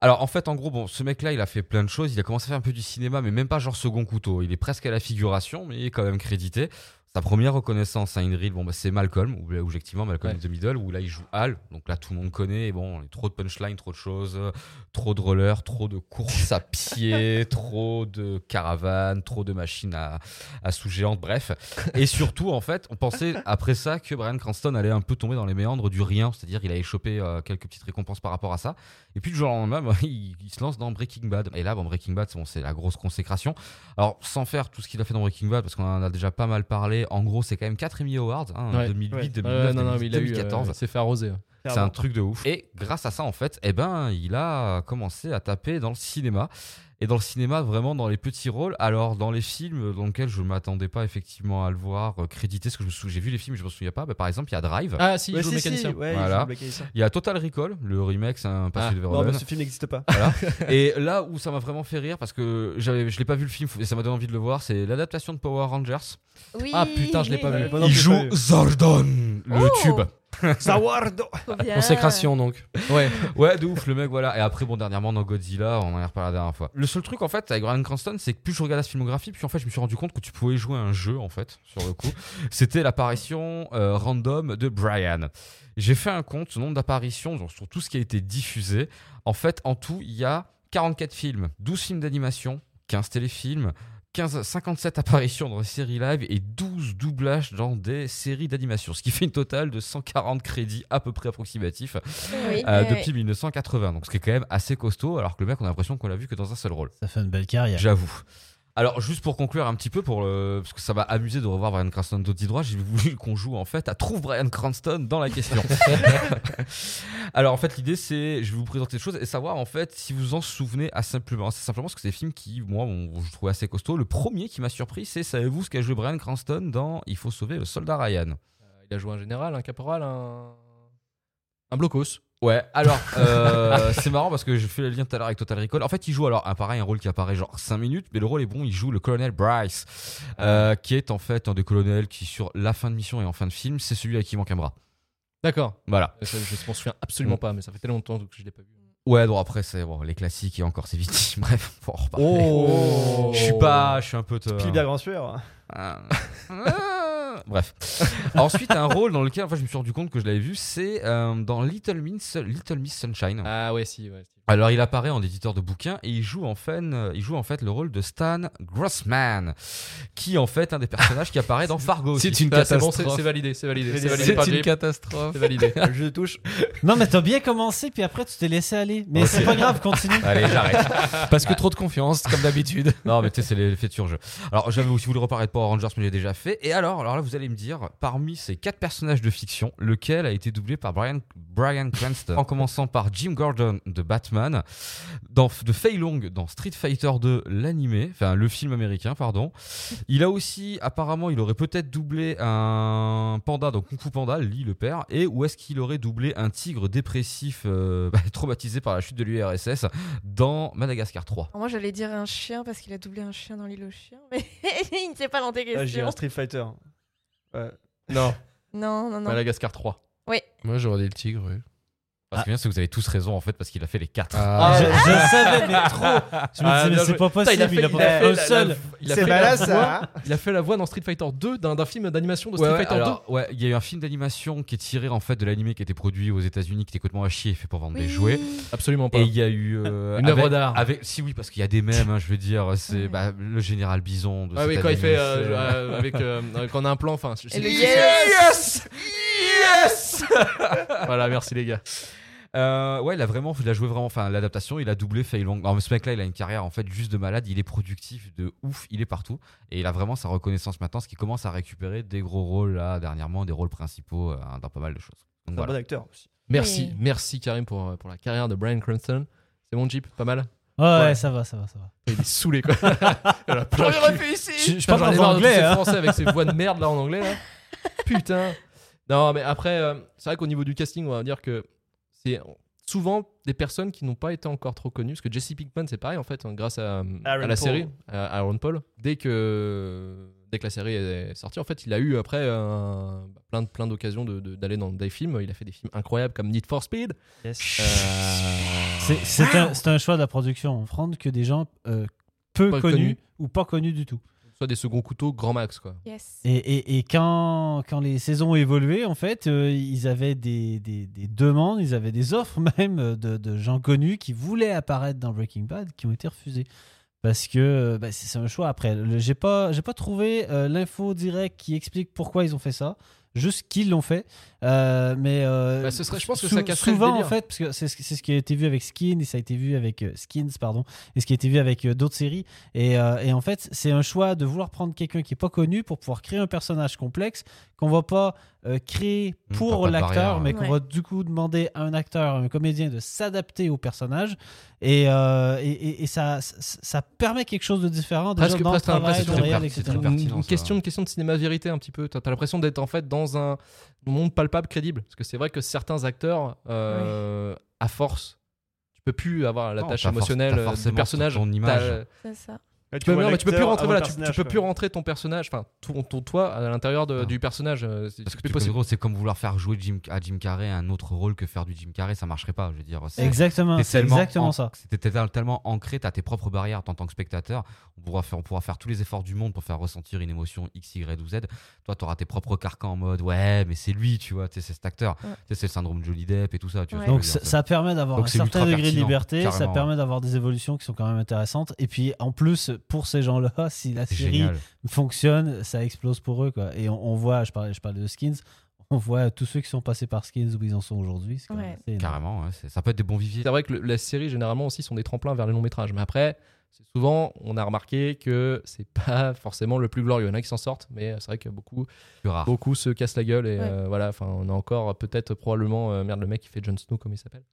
Alors en fait en gros bon ce mec là il a fait plein de choses. Il a commencé à faire un peu du cinéma mais même pas genre second couteau. Il est presque à la figuration mais il est quand même crédité sa première reconnaissance à Indrid bon bah, c'est Malcolm ou objectivement Malcolm Ouais. in the Middle où là il joue Hal donc là tout le monde connaît et bon trop de punchline trop de choses euh, trop de rollers trop de courses à pied trop de caravanes trop de machines à, à sous-géantes bref et surtout en fait on pensait après ça que Brian Cranston allait un peu tomber dans les méandres du rien c'est-à-dire il allait choper euh, quelques petites récompenses par rapport à ça et puis le jour au lendemain, bah, il, il se lance dans Breaking Bad. Et là, bon, Breaking Bad, c'est bon, c'est la grosse consécration. Alors, sans faire tout ce qu'il a fait dans Breaking Bad, parce qu'on en a déjà pas mal parlé, en gros, c'est quand même 4 Emmy Awards, hein, Ouais. 2008, Ouais. 2009, Ouais, non, non, mais il a eu, 2014. euh, il s'est fait arroser. ouais. c'est un truc de ouf. Et grâce à ça, en fait, eh ben, il a commencé à taper dans le cinéma. Et dans le cinéma, vraiment dans les petits rôles. Alors, dans les films dans lesquels je m'attendais pas effectivement à le voir euh, crédité, parce que je me sou- j'ai vu les films, je me souviens pas. Bah, par exemple, il y a Drive. Ah si, il joue si, le si, mécanicien. ouais, il Voilà. joue le mécanicien. Il y a Total Recall, le remake, c'est un passé Ah. de Non, mais ce film n'existe pas. Voilà. et là où ça m'a vraiment fait rire, parce que j'avais, je l'ai pas vu le film et ça m'a donné envie de le voir, c'est l'adaptation de Power Rangers. Oui. Ah, putain, je l'ai pas vu. Il joue. Zordon, le Oh. tube. Bien. Consécration donc. Ouais. Ouais, de ouf, le mec, voilà. Et après, bon, dernièrement, dans Godzilla, on en a reparlé la dernière fois. Le seul truc, en fait, avec Brian Cranston, c'est que plus je regardais sa filmographie, puis en fait, je me suis rendu compte que tu pouvais jouer à un jeu, en fait, sur le coup. C'était l'apparition euh, random de Brian. J'ai fait un compte, ce nombre d'apparitions sur tout ce qui a été diffusé. En fait, en tout, il y a 44 films, 12 films d'animation, 15 téléfilms, 15, 57 apparitions dans des séries live et 12 doublages dans des séries d'animation, ce qui fait une totale de 140 crédits à peu près approximatifs Oui, euh, oui, depuis 1980. Donc ce qui est quand même assez costaud, alors que le mec, on a l'impression qu'on l'a vu que dans un seul rôle. Ça fait une belle carrière. J'avoue. Alors, juste pour conclure un petit peu, pour le... parce que ça m'a amusé de revoir Brian Cranston d'autres droit, j'ai voulu qu'on joue en fait à Trouve Brian Cranston dans la question. Alors, en fait, l'idée c'est, je vais vous présenter des choses et savoir en fait si vous en souvenez assez simplement. C'est simplement parce que c'est des films qui, moi, on- je trouvais assez costaud. Le premier qui m'a surpris, c'est savez-vous ce qu'a joué Brian Cranston dans Il faut sauver le soldat Ryan? Il a joué un général, un caporal, un. Un blocos. Ouais, alors euh, c'est marrant parce que je fais le lien tout à l'heure avec Total Recall. En fait, il joue alors un pareil, un rôle qui apparaît genre 5 minutes, mais le rôle est bon. Il joue le colonel Bryce, euh, qui est en fait un des colonels qui, sur la fin de mission et en fin de film, c'est celui à qui manque un bras. D'accord. Voilà. Euh, ça, Je m'en souviens absolument Mm. pas, mais ça fait tellement longtemps que je l'ai pas vu. Ouais, bon, après, c'est bon, les classiques et encore c'est vite. Bref, faut en reparler. Oh Je suis pas, je suis un peu. te- Spielberg en sueur. Bref. Ensuite, un rôle dans lequel enfin, je me suis rendu compte que je l'avais vu, c'est euh, dans Little Miss, Little Miss Sunshine. Ah ouais, si, ouais. si. Alors il apparaît en éditeur de bouquins et il joue en fait, euh, il joue en fait le rôle de Stan Grossman, qui est en fait un des personnages qui apparaît dans Fargo. aussi. C'est une Ah, c'est bon, catastrophe. c'est c'est validé, c'est validé. C'est une catastrophe. C'est validé. Je touche. Non, mais t'as bien commencé, puis après, tu t'es laissé aller. Mais c'est pas grave, continue. Allez, j'arrête. Parce que trop de confiance, comme d'habitude. non, mais tu sais, c'est l'effet de surjeu. Alors, j'avais aussi voulu reparler de Power Rangers, mais j'ai déjà fait. Et alors, alors là, vous allez me dire, parmi ces quatre personnages de fiction, lequel a été doublé par Brian, Brian Cranston En commençant par Jim Gordon de Batman, dans, de Fei Long dans Street Fighter 2, l'animé, enfin le film américain, pardon. Il a aussi, apparemment, il aurait peut-être doublé un panda dans Kung Fu Panda, Lee le père, et où est-ce qu'il aurait doublé un tigre dépressif euh, bah, traumatisé par la chute de l'URSS dans Madagascar 3. Alors moi j'allais dire un chien parce qu'il a doublé un chien dans l'île aux chiens, mais il ne sait pas dans tes Ah, J'ai questions. un Street Fighter. Ouais. Non, Non, non, non. Madagascar 3. Moi, j'aurais dit le tigre, oui. Parce que bien, c'est que vous avez tous raison en fait, parce qu'il a fait les quatre. Ah, je, je savais, mais trop. Je me Ah, disais, mais c'est pas possible. Il a, pas fait seul. il a C'est fait la voix- ça. Il a fait la voix dans Street Fighter 2 d'un film d'animation de Street ouais, Fighter alors, ouais, il y a eu un film d'animation qui est tiré en fait de l'animé qui a été produit aux États-Unis, qui était complètement à chier, fait pour vendre des jouets. 2. Absolument pas. Et il y a eu euh, Une œuvre d'art. Avec, si oui, parce qu'il y a des mèmes, hein, je veux dire, c'est bah, le général Bison. De Ah oui, quand il fait euh, euh, avec quand on a un plan, enfin. le Yes yes Yes Voilà, merci les gars. Euh, ouais, il a vraiment, il a joué vraiment, enfin, l'adaptation, il a doublé Long. Alors, ce mec-là, il a une carrière en fait juste de malade, il est productif de ouf, il est partout. Et il a vraiment sa reconnaissance maintenant, ce qui commence à récupérer des gros rôles là, dernièrement, des rôles principaux euh, dans pas mal de choses. Un voilà. bon acteur aussi. Merci, Oui. merci Karim pour, pour la carrière de Brian Cranston. C'est mon Jeep, pas mal? Ouais, ouais, Ouais. ça va, ça va, ça va. Il est saulé quoi. Le cul. Je, parle en anglais. ces Hein. français avec ces voix de merde là en anglais là. Putain. Non, mais après, euh, c'est vrai qu'au niveau du casting, on va dire que c'est souvent des personnes qui n'ont pas été encore trop connues. Parce que Jesse Pinkman, c'est pareil en fait, hein, grâce à, la Paul. série, à Aaron Paul. Dès que, dès que la série est sortie, en fait, il a eu après un- plein, de- plein d'occasions de- de- d'aller dans des films. Il a fait des films incroyables comme Need for Speed. Yes. Euh, C'est c'est un, c'est un choix de la production. Prendre que des gens euh, peu connus. ou pas connus du tout. Soit des seconds couteaux grand max quoi. Yes. Et, et- et quand, quand les saisons ont évolué, en fait, euh, ils avaient des, des- des demandes, ils avaient des offres même de, de gens connus qui voulaient apparaître dans Breaking Bad, qui ont été refusés. Parce que euh, bah, c'est un choix après. J'ai pas, j'ai pas trouvé euh, l'info directe qui explique pourquoi ils ont fait ça. Juste qu'ils l'ont fait. Euh, mais euh, Bah, ce serait- je pense que ça casserait le souvent, en fait, parce que c'est ce c'est ce qui a été vu avec Skin et ça a été vu avec euh, Skins, pardon, et ce qui a été vu avec euh, d'autres séries. Et, euh, et en fait, c'est un choix de vouloir prendre quelqu'un qui est pas connu pour pouvoir créer un personnage complexe qu'on va pas euh, créer Mmh, pour l'acteur, barrière, mais qu'on Ouais. va du coup demander à un acteur, à un comédien de s'adapter au personnage. Et, euh, et, et- ça, ça, permet quelque chose de différent déjà Presque- dans le presque, t'as travail, l'impression de que réel, une, une question, une question de cinéma vérité un petit peu. T'as as, l'impression d'être en fait dans un monde palpable, crédible. Parce que c'est vrai que certains acteurs, euh, à force, tu peux plus avoir la Non, tâche émotionnelle t'as du forcément personnage. ton T'as- image. C'est ça. Tu peux, vois non, mais tu peux plus rentrer, voilà, tu, peux plus rentrer ton personnage, enfin ton, ton toi à l'intérieur de- Ah. du personnage. euh, C'est Parce que plus possible. c'est comme vouloir faire jouer Jim, à Jim Carrey un autre rôle que faire du Jim Carrey, ça marcherait pas. Je veux dire, c'est- Exactement, T'es c'est tellement exactement an- ça. T'es tel- tellement ancré, t'as tes propres barrières en tant que spectateur. On pourra, faire, on pourra faire tous les efforts du monde pour faire ressentir une émotion X, Y ou Z. Toi, t'auras tes propres carcans en mode ouais, mais c'est lui, tu vois, c'est cet acteur. Ouais. C'est le syndrome Johnny Depp et tout ça. Tu Ouais. Donc ça, permet d'avoir un certain degré de liberté, ça permet d'avoir des évolutions qui sont quand même intéressantes. Et puis en plus, pour ces gens-là, si la série génial. fonctionne, ça explose pour eux. Quoi. Et on, on voit, je parlais, je parlais de Skins, on voit tous ceux qui sont passés par Skins où ils en sont aujourd'hui. Ouais. Carrément, ouais, c'est- ça peut être des bons viviers. C'est vrai que le- les séries, généralement, aussi, sont des tremplins vers les longs métrages. Mais après, souvent, on a remarqué que c'est pas forcément le plus glorieux. Il y en a qui s'en sortent, mais c'est vrai que beaucoup, beaucoup se cassent la gueule. Et Ouais. euh, voilà, enfin, on a encore peut-être probablement, euh, merde, le mec qui fait Jon Snow, comme il s'appelle?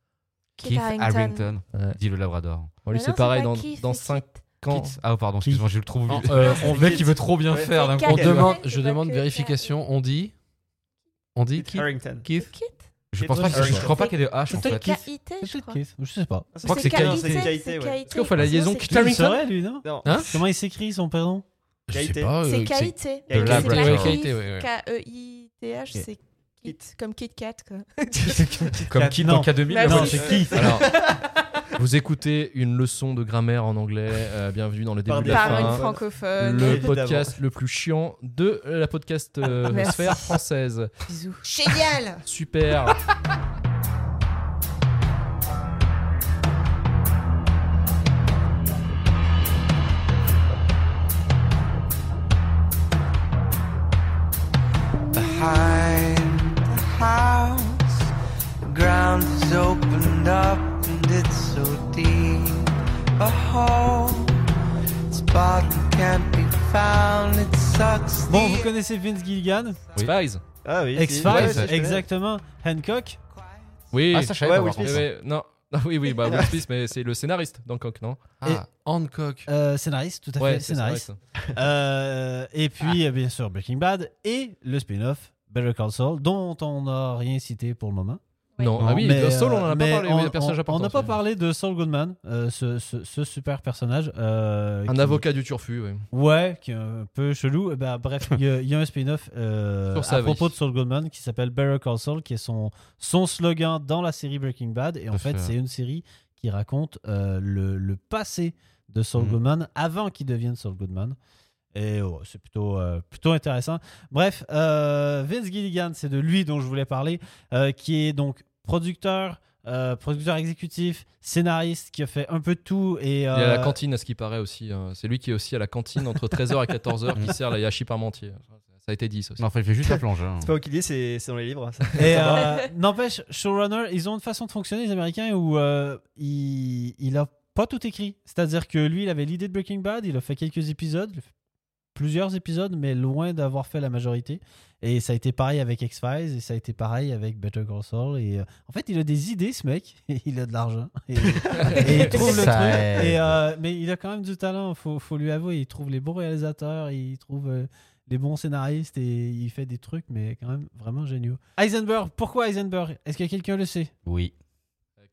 Keith Harington. Harrington, Ouais. dit le Labrador. Bon, lui, c'est pareil, dans, Keith, dans c'est 5 Kit. Keith- Ah, pardon, excuse-moi, j'ai le trop oublié. Euh, on mec, il veut trop bien Ouais. faire. On Kit. demande, je demande vérification. On dit On dit Kit Keith Kit Je pense pas que Harrington. je crois pas qu'il y ait de H en C'est fait. K-I-T, je crois. Keith, je sais pas. Ah, crois que C'est K-I-T. K-I-T. Est-ce qu'il faut la liaison Kit saurait, lui, non Non. Hein Comment il s'écrit son prénom Je K.I.T. euh, C'est c'est- K-I-T. Ouais, Keith, K.I.T., c'est Kit, comme Kit Kat. Quoi. Comme Keith Non. en K2000. Bah, là, Non, c'est-. Alors, vous écoutez une leçon de grammaire en anglais. euh, bienvenue dans le début Par de la Par fin. une francophone. le Évidemment. podcast le plus chiant de la podcast euh, sphère française. Bisous. Génial Super. behind the house. The ground has opened up and it's so deep. A hole, its bottom can't be found. It sucks. Bon, vous connaissez Vince Gilligan Spies. Ah oui. X-Files, Ouais, exactement. Hancock. Oui. Ah, ça, je savais Ouais, pas, Will par Eh ouais, non. Ah oui, oui, bah Will Smith, mais c'est le scénariste d'Hancock, non Ah, Hancock. euh, scénariste, tout à fait, scénariste. scénariste. Euh, et puis, euh, bien sûr, Breaking Bad et le spin-off Better Call Saul, dont on n'a rien cité pour le moment. Non, Non, ah oui, mais, Saul, on en a pas parlé, on- personnage n'a pas parlé de Saul Goodman, euh, ce, ce- ce super personnage. euh, Un qui- avocat du turfu, oui. Ouais, qui est un peu chelou. Eh ben, bref, il y, a- il y a un spin-off euh, à propos vie. de Saul Goodman qui s'appelle Better Call Saul, qui est son, son slogan dans la série Breaking Bad. Et en fait, fait. c'est une série qui raconte euh, le, le passé de Saul Mhm. Goodman avant qu'il devienne Saul Goodman. Et oh, c'est plutôt, euh, plutôt intéressant. Bref, euh, Vince Gilligan, c'est de lui dont je voulais parler, euh, qui est donc producteur, euh, producteur exécutif, scénariste, qui a fait un peu de tout. Et, Il est à la cantine, à ce qui paraît aussi. hein. C'est lui qui est aussi à la cantine entre 13h et 14h qui sert la yashi parmentier. Ça a été dit, ça aussi. Non, enfin, il fait juste la plonge. hein. C'est pas au qu'il c'est c'est dans les livres. ça. Et euh, n'empêche, showrunner, ils ont une façon de fonctionner, les Américains, où euh, il, il a pas tout écrit. C'est-à-dire que lui, il avait l'idée de Breaking Bad, il a fait quelques épisodes, il a fait plusieurs épisodes, mais loin d'avoir fait la majorité. Et ça a été pareil avec X-Files, et ça a été pareil avec Better Call Saul. Et euh, en fait, il a des idées, ce mec, il a de l'argent. Et, et il trouve le Ça truc. Et, euh, mais il a quand même du talent, faut, faut lui avouer. Il trouve les bons réalisateurs, il trouve euh, les bons scénaristes, et il fait des trucs, mais quand même vraiment géniaux. Heisenberg, pourquoi Heisenberg Est-ce que quelqu'un le sait? Oui.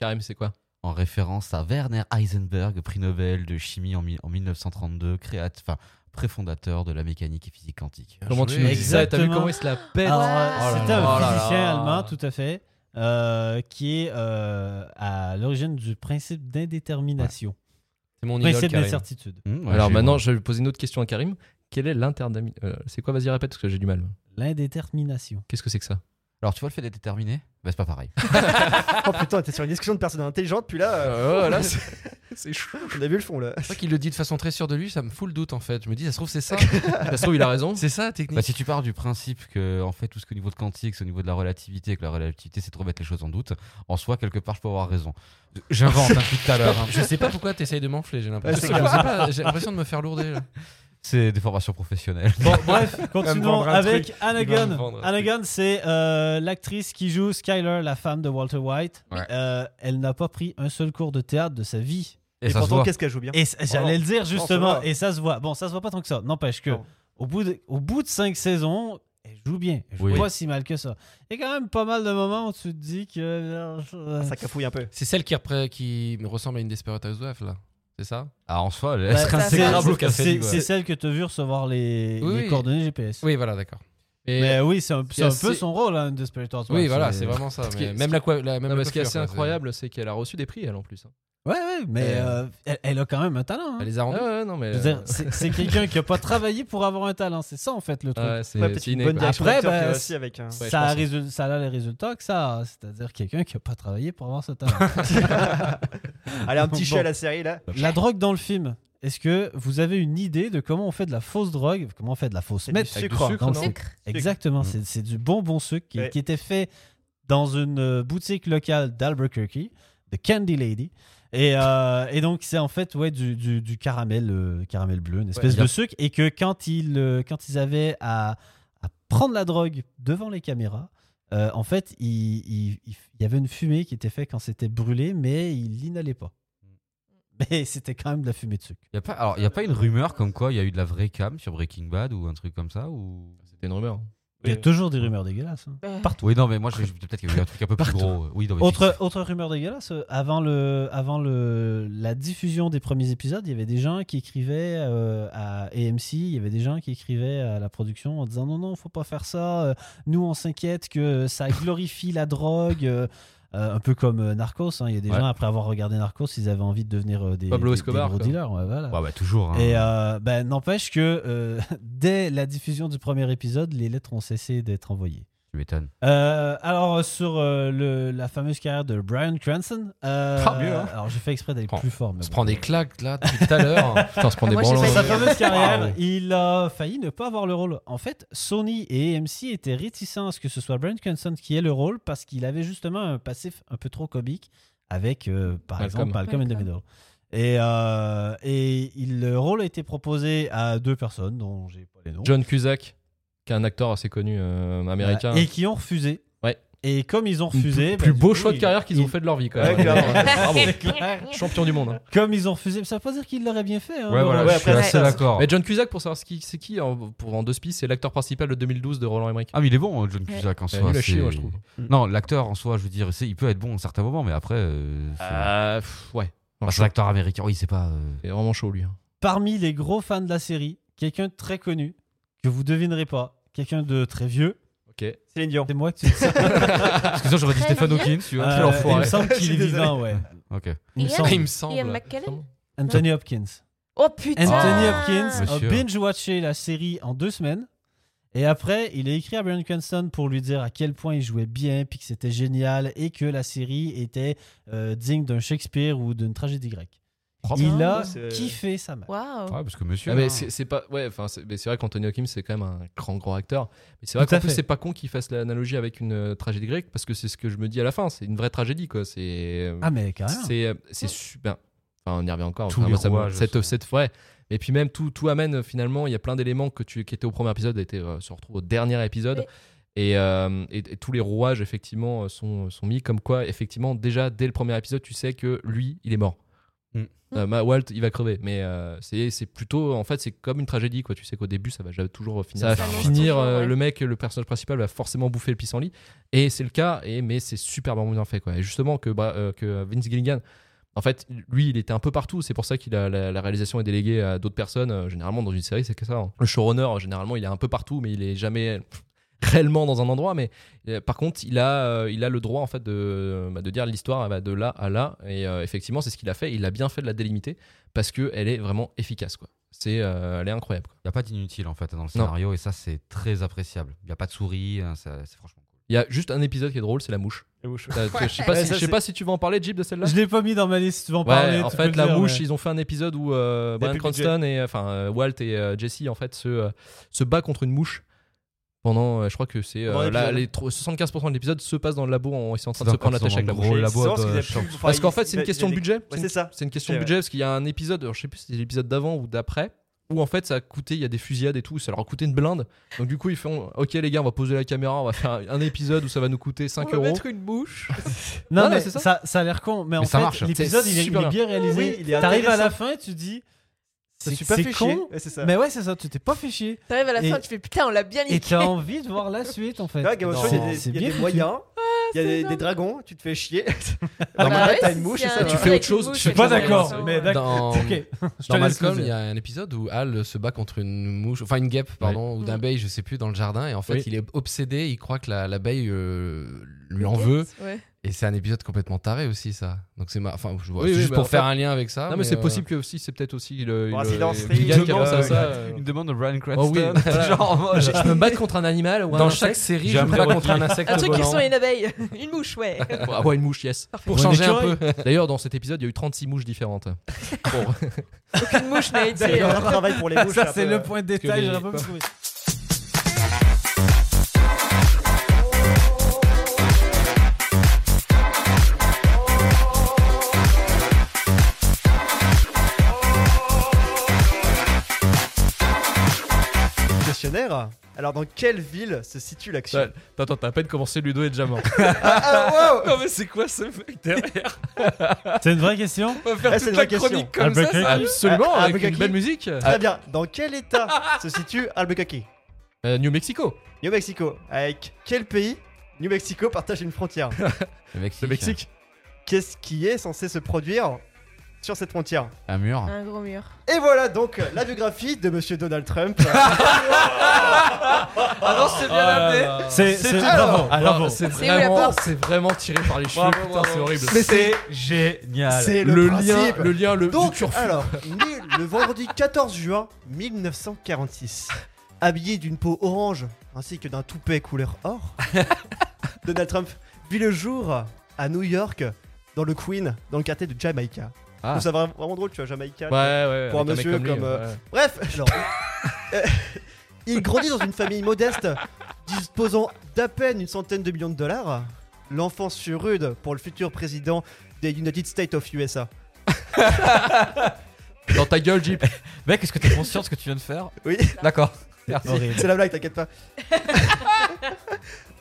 Karim, c'est quoi? En référence à Werner Heisenberg, prix Nobel de chimie en, mi- en 1932, créat- enfin, préfondateur de la mécanique et physique quantique. Comment tu nous ça T'as vu Exactement. comment il se la pète Ouais. euh, Oh un là physicien là. allemand, tout à fait, euh, qui est euh, à l'origine du principe d'indétermination. C'est mon idole, Principe d'incertitude. Mmh, ouais, Alors maintenant, je vais poser une autre question à Karim. Quel est l'interdami... euh, c'est quoi Vas-y, répète, parce que j'ai du mal. L'indétermination. Qu'est-ce que c'est que ça? Alors, tu vois le fait d'être déterminé bah, C'est pas pareil. Oh putain, t'es sur une discussion de personnes intelligentes, puis là, euh, Euh, là, c'est chou. on a vu le fond là. C'est vrai qu'il le dit de façon très sûre de lui, ça me fout le doute en fait. Je me dis, ça se trouve, c'est ça. Ça se trouve, il a raison. c'est ça, technique. Bah, si tu pars du principe que en fait tout ce qu'au niveau de quantique, c'est au niveau de la relativité, que la relativité c'est de remettre les choses en doute, en soi quelque part je peux avoir raison. J'invente un truc tout à l'heure. hein. Je sais pas pourquoi t'essayes de m'enfler, j'ai l'impression. Ouais, pas, j'ai l'impression de me faire lourder. là. C'est des formations professionnelles. Bon, bref, continuons avec truc. Gunn, c'est euh, l'actrice qui joue Skyler, la femme de Walter White. Ouais. Euh, elle n'a pas pris un seul cours de théâtre de sa vie. Et, Et, pourtant, qu'est-ce qu'elle joue bien Et j'allais le dire ça justement, et ça se voit. Bon, ça se voit pas tant que ça. N'empêche que Non. au bout de, au bout de cinq saisons, elle joue bien. Elle joue Oui. pas si mal que ça. Il y a quand même pas mal de moments où tu te dis que euh, Ça cafouille un peu. C'est celle qui, qui ressemble à une Desperate Housewife là. C'est ça? Ah, en soi, elle bah, serait insécrable au café. c'est celle que tu as vu recevoir les, Oui, les oui. coordonnées GPS. Oui, voilà, d'accord. Et- Mais oui, c'est un, c'est un assez- peu son rôle, hein, Desperate Housewives. oui, voilà, c'est vraiment ça. Ce qui mais est- même la, la, même Non, mais la ce qui est assez incroyable, c'est qu'elle a reçu des prix, elle en plus. hein. Ouais, ouais, mais Et, euh, elle, elle a quand même un talent. hein. Elle les a rendus. Ah ouais, non, mais. Dire, c'est quelqu'un qui a pas travaillé pour avoir un talent. C'est ça, en fait, le truc. Ouais, c'est Ouais, une bonne Après, d'acteur qui bah, va aussi avec un. Ouais, je ça, a pense. résul- ça a les résultats que ça a. C'est-à-dire quelqu'un qui a pas travaillé pour avoir ce talent. Allez, un petit Bon. chien à la série là. La drogue dans le film. est-ce que vous avez une idée de comment on fait de la fausse drogue? Comment on fait de la fausse meth? sucre, dans le non? sucre. Sucre. Exactement, c'est du bonbon sucre qui, Ouais. qui était fait dans une euh, boutique locale d'Albuquerque, de Candy Lady. Et, euh, et donc, c'est en fait ouais, du, du, du caramel, euh, caramel bleu, une espèce il a- de sucre. Et que quand ils, euh, quand ils avaient à, à prendre la drogue devant les caméras, euh, en fait, il, il- il- il y avait une fumée qui était faite quand c'était brûlé, mais ils l'inhalaient pas. Mais c'était quand même de la fumée de sucre. Y a pas, alors, il n'y a pas une rumeur comme quoi il y a eu de la vraie cam sur Breaking Bad ou un truc comme ça ou... C'était une rumeur. Il y a Oui. toujours des rumeurs dégueulasses. hein. Euh, Partout. Oui, non, mais moi, j'ai- peut-être qu'il y a eu un truc un peu plus gros. Oui, non, mais Autre, autre rumeur dégueulasse, euh, avant, le, avant le, la diffusion des premiers épisodes, il y avait des gens qui écrivaient euh, à AMC, il y avait des gens qui écrivaient à la production en disant non, non, faut pas faire ça, euh, nous on s'inquiète que ça glorifie la drogue, euh, euh, un peu comme euh, Narcos, hein. il y a des Ouais. gens après avoir regardé Narcos, ils avaient envie de devenir euh, des, Pablo des- des Escobar, gros dealers. ouais, voilà. Ouais, bah, toujours. hein. Et euh, ben, n'empêche que euh, dès la diffusion du premier épisode, les lettres ont cessé d'être envoyées. Tu m'étonnes. Euh, alors sur euh, le, la fameuse carrière de Brian Cranston, euh, Ah, mieux, hein. alors j'ai fait exprès d'aller Prends- plus fort. mais On se bon. prend des claques là depuis tout à l'heure. Putain, on se prend des moi, j'ai branlants. pas Sa dit- fameuse carrière, Waouh. il a failli ne pas avoir le rôle. En fait, Sony et AMC étaient réticents à ce que ce soit Brian Cranston qui ait le rôle parce qu'il avait justement un passif un peu trop comique avec, euh, par Malcolm. exemple, Malcolm in the. Middle. Et, euh, et il- le rôle a été proposé à deux personnes dont j'ai pas les noms. John Cusack, qui est un acteur assez connu euh, américain. Et qui ont refusé. Ouais. Et comme ils ont refusé, plus bah, beau choix de carrière qu'ils ont fait de leur vie quand Ouais, même. clair. Champion du monde. hein. Comme ils ont refusé, ça veut pas dire qu'ils l'auraient bien fait. hein, Ouais, voilà. Ouais, je suis après, assez d'accord. Mais John Cusack, pour savoir ce qui- c'est qui, en, pour en deux spies, c'est l'acteur principal de 2012 de Roland Emmerich. Ah, mais il est bon, John Ouais. Cusack en soi. c'est- moi, je trouve. Non, l'acteur en soi, je veux dire, c'est- il peut être bon à certains moments, mais après, euh, Euh, ouais. Enfin, c'est un acteur américain. Oui, c'est pas. euh, C'est vraiment chaud lui. hein. Parmi les gros fans de la série, quelqu'un de très connu, que vous devinerez pas, quelqu'un de très vieux, Ok. Céline Dion. c'est moi qui dis ça. Parce que ça, j'aurais dit Très Stephen bien. Hawking, tu vois. Euh, quel il enfoiré. me semble Je qu'il suis est désolé. vivant, ouais. Ok. Il me Ian semble. Il me semble. Ian McKellen Anthony Hopkins. Oh putain Anthony Hopkins a Monsieur. binge-watché la série en deux semaines. Et après, il a écrit à Brian Cranston pour lui dire à quel point il jouait bien, puis que c'était génial, et que la série était euh, digne d'un Shakespeare ou d'une tragédie grecque. Il a c'est- kiffé sa mère. Ouais, parce que monsieur. Ah, mais hein, c'est c'est pas ouais enfin c'est mais c'est vrai qu'Anthony Hopkins c'est quand même un grand grand acteur. Mais c'est vrai Tout qu'en plus fait. c'est pas con qu'il fasse l'analogie avec une euh, tragédie grecque parce que c'est ce que je me dis à la fin c'est une vraie tragédie quoi. C'est Ah, mais carrément. c'est euh, c'est super enfin on y revient encore Tous Enfin, les moi, ça rouages cette cette ouais. Et puis même tout tout amène finalement il y a plein d'éléments que tu qui étaient au premier épisode étaient euh, se retrouvent au dernier épisode. Et, euh, et, et tous les rouages effectivement sont sont mis comme quoi effectivement déjà dès le premier épisode tu sais que lui il est mort Mm. Euh, ma- Walt il va crever mais euh, c'est plutôt en fait c'est comme une tragédie quoi tu sais qu'au début ça va toujours finir ça Ça va annonce finir toujours, euh, ouais. le mec le personnage principal va forcément bouffer le pissenlit et c'est le cas et mais c'est super bien fait quoi et justement que bah, euh, que Vince Gilligan en fait, lui, il était un peu partout. C'est pour ça qu'il a la, la réalisation est déléguée à d'autres personnes. Généralement, dans une série, c'est que ça. hein. Le showrunner, généralement, il est un peu partout, mais il est jamais réellement dans un endroit. Mais euh, par contre, il a, euh, il a le droit en fait de, bah, de dire l'histoire va de là à là. Et euh, effectivement, c'est ce qu'il a fait. Il a bien fait de la délimiter parce que elle est vraiment efficace. Quoi. C'est, euh, elle est incroyable. Il n'y a pas d'inutile en fait dans le scénario et ça c'est très appréciable. Il n'y a pas de souris, hein, ça- c'est franchement cool. Il y a juste un épisode qui est drôle, c'est la mouche. La mouche. Euh, Je sais pas, Ouais, si, ça, je sais pas si tu vas en parler, Jeep, de celle-là? Je l'ai pas mis dans ma liste, tu vas en Ouais, parler. en fait, la dire, mouche, mais- ils ont fait un épisode où euh, Brian. Cranston et enfin euh, Walt et euh, Jesse en fait se euh, se bat contre une mouche pendant, euh, je crois que c'est euh, là, les tro- 75% de l'épisode se passe dans le labo en, ils sont en train de se prendre la tête avec la gros labo marrant parce qu'en fait, c'est une il- question de budget. Ouais, c'est ça. C'est une question de budget parce qu'il y a un épisode, alors, je sais plus si c'est l'épisode d'avant ou d'après, où en fait ça a coûté, il y a des fusillades et tout, ça leur a coûté une blinde. Donc du coup ils font, ok les gars, on va poser la caméra, on va faire un épisode où ça va nous coûter 5 euros. une mouche. Non, Non, mais non, c'est ça. ça. Ça, a l'air con, mais, en Mais ça fait, marche. l'épisode, il, est- il super est bien réalisé. Oui, est T'arrives à la fin et tu dis. C'est pas fait con. Ouais, ça. Mais ouais, c'est ça, tu t'es pas fait chier. T'arrives à la Et- fin, tu fais putain, on l'a bien Et niqué. t'as envie de voir la suite en fait. Il y a des- moyens. Il y a des, des dragons, tu te fais chier. Ah Dans bah ma tête, ouais, t'as une mouche et ça. Tu fais autre chose, Je suis pas d'accord, mais d'accord. Dans, Malcolm, il y a un épisode où Hal se bat contre une mouche, enfin une guêpe, pardon, ou Mm. d'abeille, je sais plus, dans le jardin. Et en fait, il est obsédé, il croit que la- l'abeille euh, lui en veut. Et c'est un épisode complètement taré aussi, ça. Donc c'est ma... enfin, je vois, Oui, oui, juste mais pour faire fait- un lien avec ça. non, mais, c'est euh, possible que aussi, c'est peut-être aussi le. Bon, le- une à demande, ça. euh. Une demande de Brian Oh oui, Cranston. Genre, moi, Je me battre contre un animal ou un Dans chaque série, je me bats contre un insecte Un truc qui volant. sont une abeille. Une mouche, ouais. Ah ouais, une mouche, yes. Pour changer un peu. D'ailleurs, dans cet épisode, il y a eu 36 mouches différentes. Bon. Aucune mouche n'a été. Travail pour les mouches. Ça, c'est le point de détail. Alors, dans quelle ville se situe l'action Ouais. Attends, t'as à peine commencé, Ludo est déjà mort. Ah, wow Non, mais c'est quoi ce mec derrière? C'est une vraie question? On va faire Ah, c'est toute une la vraie question. chronique comme ça. Albuquerque. ça- Absolument, Ah, avec une belle musique. Très bien. Dans quel état se situe Albuquerque? Euh, New Mexico. New Mexico. Avec quel pays New Mexico partage une frontière Le Mexique. Le Mexique. Qu'est-ce qui est censé se produire sur cette frontière Un mur. Un gros mur. Et voilà donc la biographie de Monsieur Donald Trump. Ah non, c'est bien amené. C'est c'est- Alors, bravo, bravo. C'est C'est où la vraiment, porte c'est vraiment tiré par les cheveux. Bravo, Putain, bravo. c'est horrible. Mais c'est génial. c'est le, le principe. lien, le lien, le Donc, du turfu. alors, né le vendredi 14 juin 1946, habillé d'une peau orange ainsi que d'un toupet couleur or, Donald Trump vit le jour à New York, dans le Queen, dans le quartier de Jamaica. Ah. Vraiment, vraiment drôle, tu vois, Jamaica. Ouais, ouais. Pour un monsieur lui, comme, euh, ouais. Bref, genre, il grandit dans une famille modeste, disposant d'à peine une centaine de millions de dollars. L'enfance fut rude pour le futur président des United States of USA. Dans ta gueule, Jeep. Mec, est-ce que t'es conscient de ce que tu viens de faire? Oui. D'accord. C'est la blague, t'inquiète pas.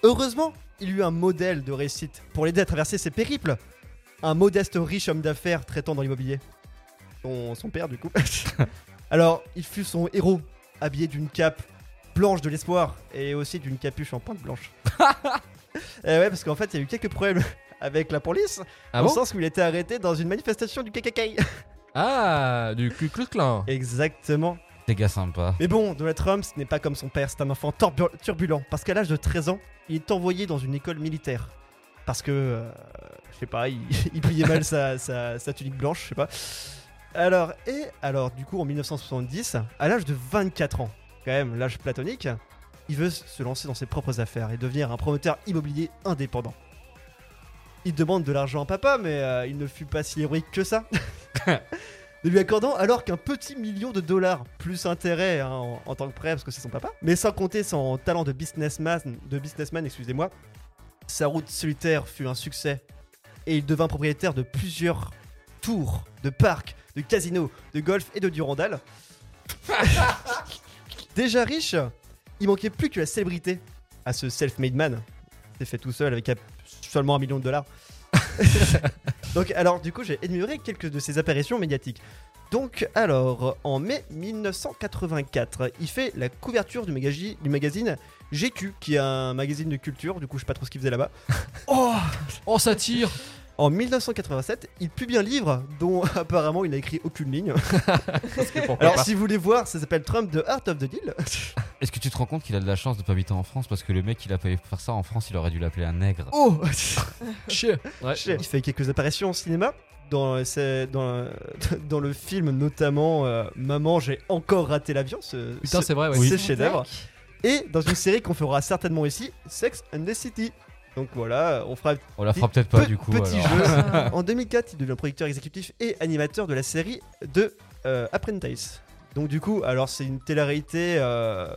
Heureusement, il eut un modèle de réussite pour l'aider à traverser ses périples. Un modeste riche homme d'affaires traitant dans l'immobilier. Son, son père, du coup. Alors, il fut son héros, habillé d'une cape blanche de l'espoir et aussi d'une capuche en pointe blanche. et ouais, parce qu'en fait, il y a eu quelques problèmes avec la police, Ah au bon sens où il était arrêté dans une manifestation du KKK. Ah, du Ku Klux Klan. Exactement. Des gars sympas. Mais bon, Donald Trump, ce n'est pas comme son père, c'est un enfant turbulent. Parce qu'à l'âge de 13 ans, il est envoyé dans une école militaire. Parce que, euh, je sais pas, il, il pliait mal sa, sa- sa tunique blanche, je sais pas. Alors, et alors, du coup, en 1970, à l'âge de 24 ans, quand même, l'âge platonique, il veut se lancer dans ses propres affaires et devenir un promoteur immobilier indépendant. Il demande de l'argent à papa, mais euh, il ne fut pas si héroïque que ça. ne lui accordant alors qu'un petit million de dollars, plus intérêt hein, en, en tant que prêt parce que c'est son papa, mais sans compter son talent de businessman, de businessman excusez-moi, sa route solitaire fut un succès et il devint propriétaire de plusieurs tours, de parcs, de casinos, de golf et de Durandal. Déjà riche, il manquait plus que la célébrité à ce self-made man. C'est fait tout seul avec seulement un million de dollars. Donc alors du coup j'ai énuméré quelques de ses apparitions médiatiques. Donc alors en mai 1984, il fait la couverture du magazine GQ qui est un magazine de culture, du coup je sais pas trop ce qu'il faisait là-bas. Oh, oh, ça tire. En 1987, il publie un livre dont apparemment il n'a écrit aucune ligne. Alors pas. si vous voulez voir, ça s'appelle Trump The Art of the Deal. Est-ce que tu te rends compte qu'il a de la chance de pas habiter en France parce que le mec il a pas faire ça en France, il aurait dû l'appeler un nègre. Oh Chier. Ouais. Il fait quelques apparitions au cinéma. Dans, c'est- dans, dans le film notamment euh, Maman j'ai encore raté l'avion ce, Putain, ce- c'est vrai, ouais. ce chef-d'œuvre et dans une série qu'on fera certainement ici Sex and the City donc voilà on fera On la fera peut-être pas Pe- du coup. petit alors. jeu en 2004 il devient producteur exécutif et animateur de la série de euh, Apprentice donc du coup alors c'est une télé-réalité euh,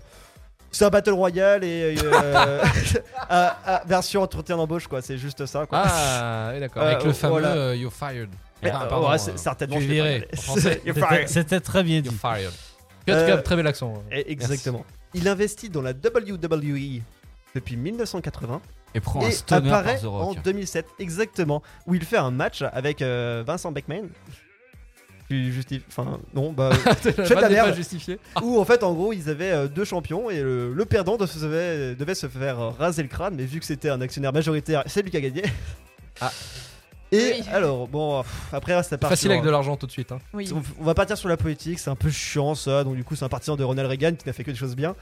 c'est un battle royale et euh, à- à- version entretien d'embauche quoi c'est juste ça quoi Ah, d'accord. Euh, Avec le fameux voilà. euh, You're fired. Mais, Ah, pardon, ouais, euh, c'est- certainement tu je C'était- fired. C'était très bien dit. You're fired. Euh, très bel accent. Eh, Exactement. Il investit dans la WWE depuis 1980 Et prend et un stoner par apparaît en Rock. 2007 exactement où il fait un match avec euh, Vincent Beckman. Tu justifies Enfin non bah merde. justifié. où en fait en gros ils avaient euh, deux champions et le, le perdant devait, devait se faire euh, raser le crâne mais vu que c'était un actionnaire majoritaire c'est lui qui a gagné. Ah. Et Oui. alors, bon, pff, après, c'est parti. Facile avec de l'argent tout de suite. hein. Oui. On on va partir sur la politique, c'est un peu chiant ça, donc du coup c'est un partisan de Ronald Reagan qui n'a fait que des choses bien.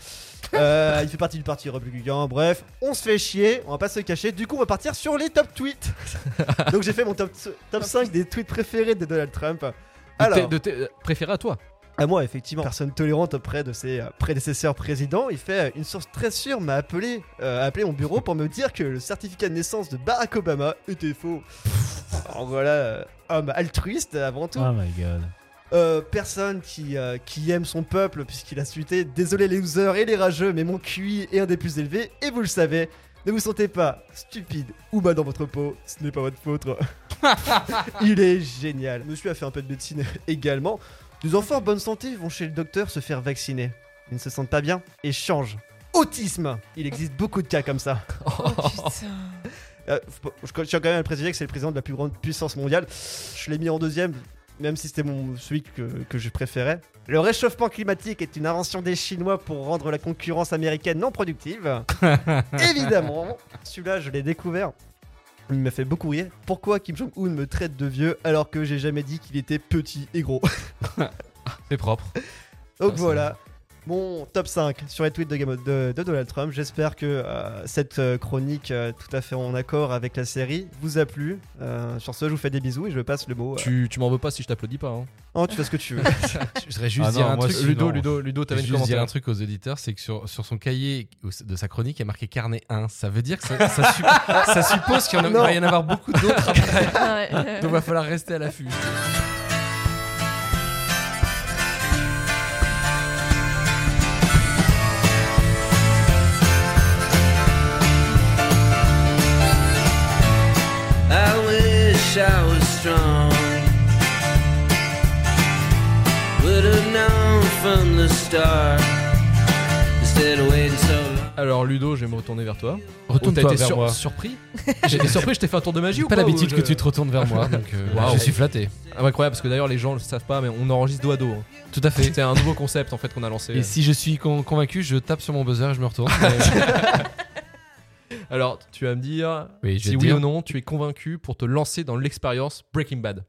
Euh, il fait partie du parti républicain, bref, on se fait chier, on va pas se cacher, du coup on va partir sur les top tweets. donc j'ai fait mon top, top 5 des tweets préférés de Donald Trump. Alors, de euh, préféré à toi. À moi effectivement, personne tolérante auprès de ses euh, prédécesseurs présidents, il fait euh, une source très sûre m'a appelé, euh, appelé mon bureau pour me dire que le certificat de naissance de Barack Obama était faux. Alors voilà, homme altruiste avant tout. Oh my god. Euh, personne qui, euh, qui aime son peuple puisqu'il a suité Désolé les losers et les rageux, mais mon QI est un des plus élevés et vous le savez. Ne vous sentez pas stupide ou bas dans votre peau, ce n'est pas votre faute. Il est génial. Monsieur a fait un peu de médecine également. Des enfants en bonne santé vont chez le docteur se faire vacciner. Ils ne se sentent pas bien et changent. Autisme Il existe beaucoup de cas comme ça. Oh putain. Euh, je tiens quand même à le préciser que c'est le président de la plus grande puissance mondiale. Je l'ai mis en deuxième, même si c'était mon celui que, que je préférais. Le réchauffement climatique est une invention des Chinois pour rendre la concurrence américaine non productive. Évidemment, celui-là je l'ai découvert. Il m'a fait beaucoup rire. Pourquoi Kim Jong-un me traite de vieux alors que j'ai jamais dit qu'il était petit et gros C'est propre. Donc ça voilà, mon top 5 sur les tweets de, Game- de- de Donald Trump. J'espère que euh, cette euh, chronique euh, tout à fait en accord avec la série vous a plu. Euh, sur ce, je vous fais des bisous et je passe le mot. Tu, tu m'en veux pas si je t'applaudis pas. hein. Oh, tu fais ce que tu veux. Je voudrais juste Ah dire non, un moi, truc. Ludo. Ludo, Ludo, t'avais juste dire un truc aux auditeurs, c'est que sur, sur son cahier de sa chronique, il y a marqué carnet 1. Ça veut dire que ça, ça suppo- ça suppose qu'il y en a- il Non. va y en avoir beaucoup d'autres après. Donc il va falloir rester à l'affût. I wish I Alors Ludo, je vais me retourner vers toi. Retourne-toi T'as été vers sur- moi. surpris J'ai été surpris, je t'ai fait un tour de magie ou pas pas l'habitude que je- tu te retournes vers moi, donc euh, Waouh. je suis flatté. Ah, incroyable, parce que d'ailleurs les gens le savent pas, mais on enregistre dos à dos. hein. Tout à fait. C'est un nouveau concept en fait qu'on a lancé. Et si je suis con- convaincu, je tape sur mon buzzer et je me retourne. Alors, tu vas me dire oui, si oui dire. ou non tu es convaincu pour te lancer dans l'expérience Breaking Bad.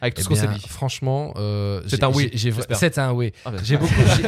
Avec tout Eh ce qu'on s'est dit. Franchement, euh, C'est un oui, vra- j'espère. C'est un oui. Ah, bah, J'ai beaucoup, j'ai,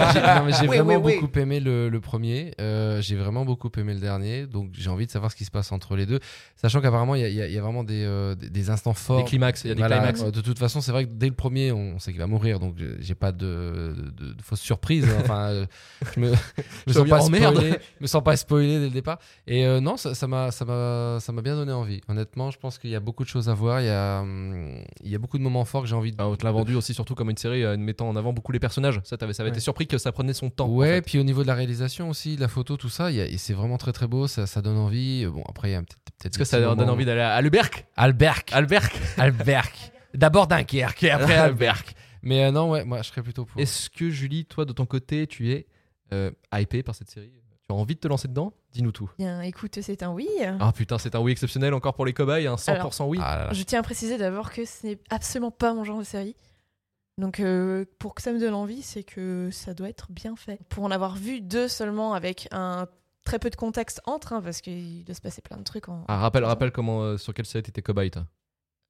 Oui, vraiment oui, oui. beaucoup aimé le, le premier. euh, j'ai vraiment beaucoup aimé le dernier. Donc j'ai envie de savoir ce qui se passe entre les deux, sachant qu'apparemment il y a, y y vraiment des, euh, des, des instants forts. Des climax, il y a des Voilà, climax. de toute façon, c'est vrai que dès le premier, on sait qu'il va mourir, donc j'ai- pas de, de, de fausses surprises. hein. Enfin, euh, je me, je me sens pas spoilé, je me sens pas spoilé dès le départ. Et euh, non, ça m'a, ça m'a, ça m'a bien donné envie. Honnêtement, je pense qu'il y a beaucoup de choses à voir. Il y a, hum, il y a beaucoup de moments forts que j'ai envie de. Ah, on te l'a vendu aussi surtout comme une série euh, mettant en avant beaucoup les personnages. Ça, t'avais, ça avait été surpris que ça prenait son temps. en Ouais, fait. puis au niveau de la réalisation aussi, la photo, tout ça, il y a- et c'est vraiment très très beau, ça, ça donne envie. Bon, après, il y a peut-être. peut-être Est-ce que ça donne envie d'aller à Alberc? Alberc Alberc? Alberc D'abord Dunkerque et après Alberc. Mais euh, non, ouais, moi je serais plutôt pour. Est-ce que Julie, toi de ton côté, tu es euh, hypé par cette série? Tu as envie de te lancer dedans? Dis-nous tout. Bien, écoute, c'est un oui. Ah putain, c'est un oui exceptionnel encore pour les cobayes, un 100% oui. Ah là là. Je tiens à préciser d'abord que ce n'est absolument pas mon genre de série. Donc, euh, pour que ça me donne envie, c'est que ça doit être bien fait. Pour en avoir vu deux seulement avec un très peu de contexte entre, hein, parce qu'il doit se passer plein de trucs en. Ah, rappelle, rappelle comment, euh, sur quelle série t'étais cobaye, toi?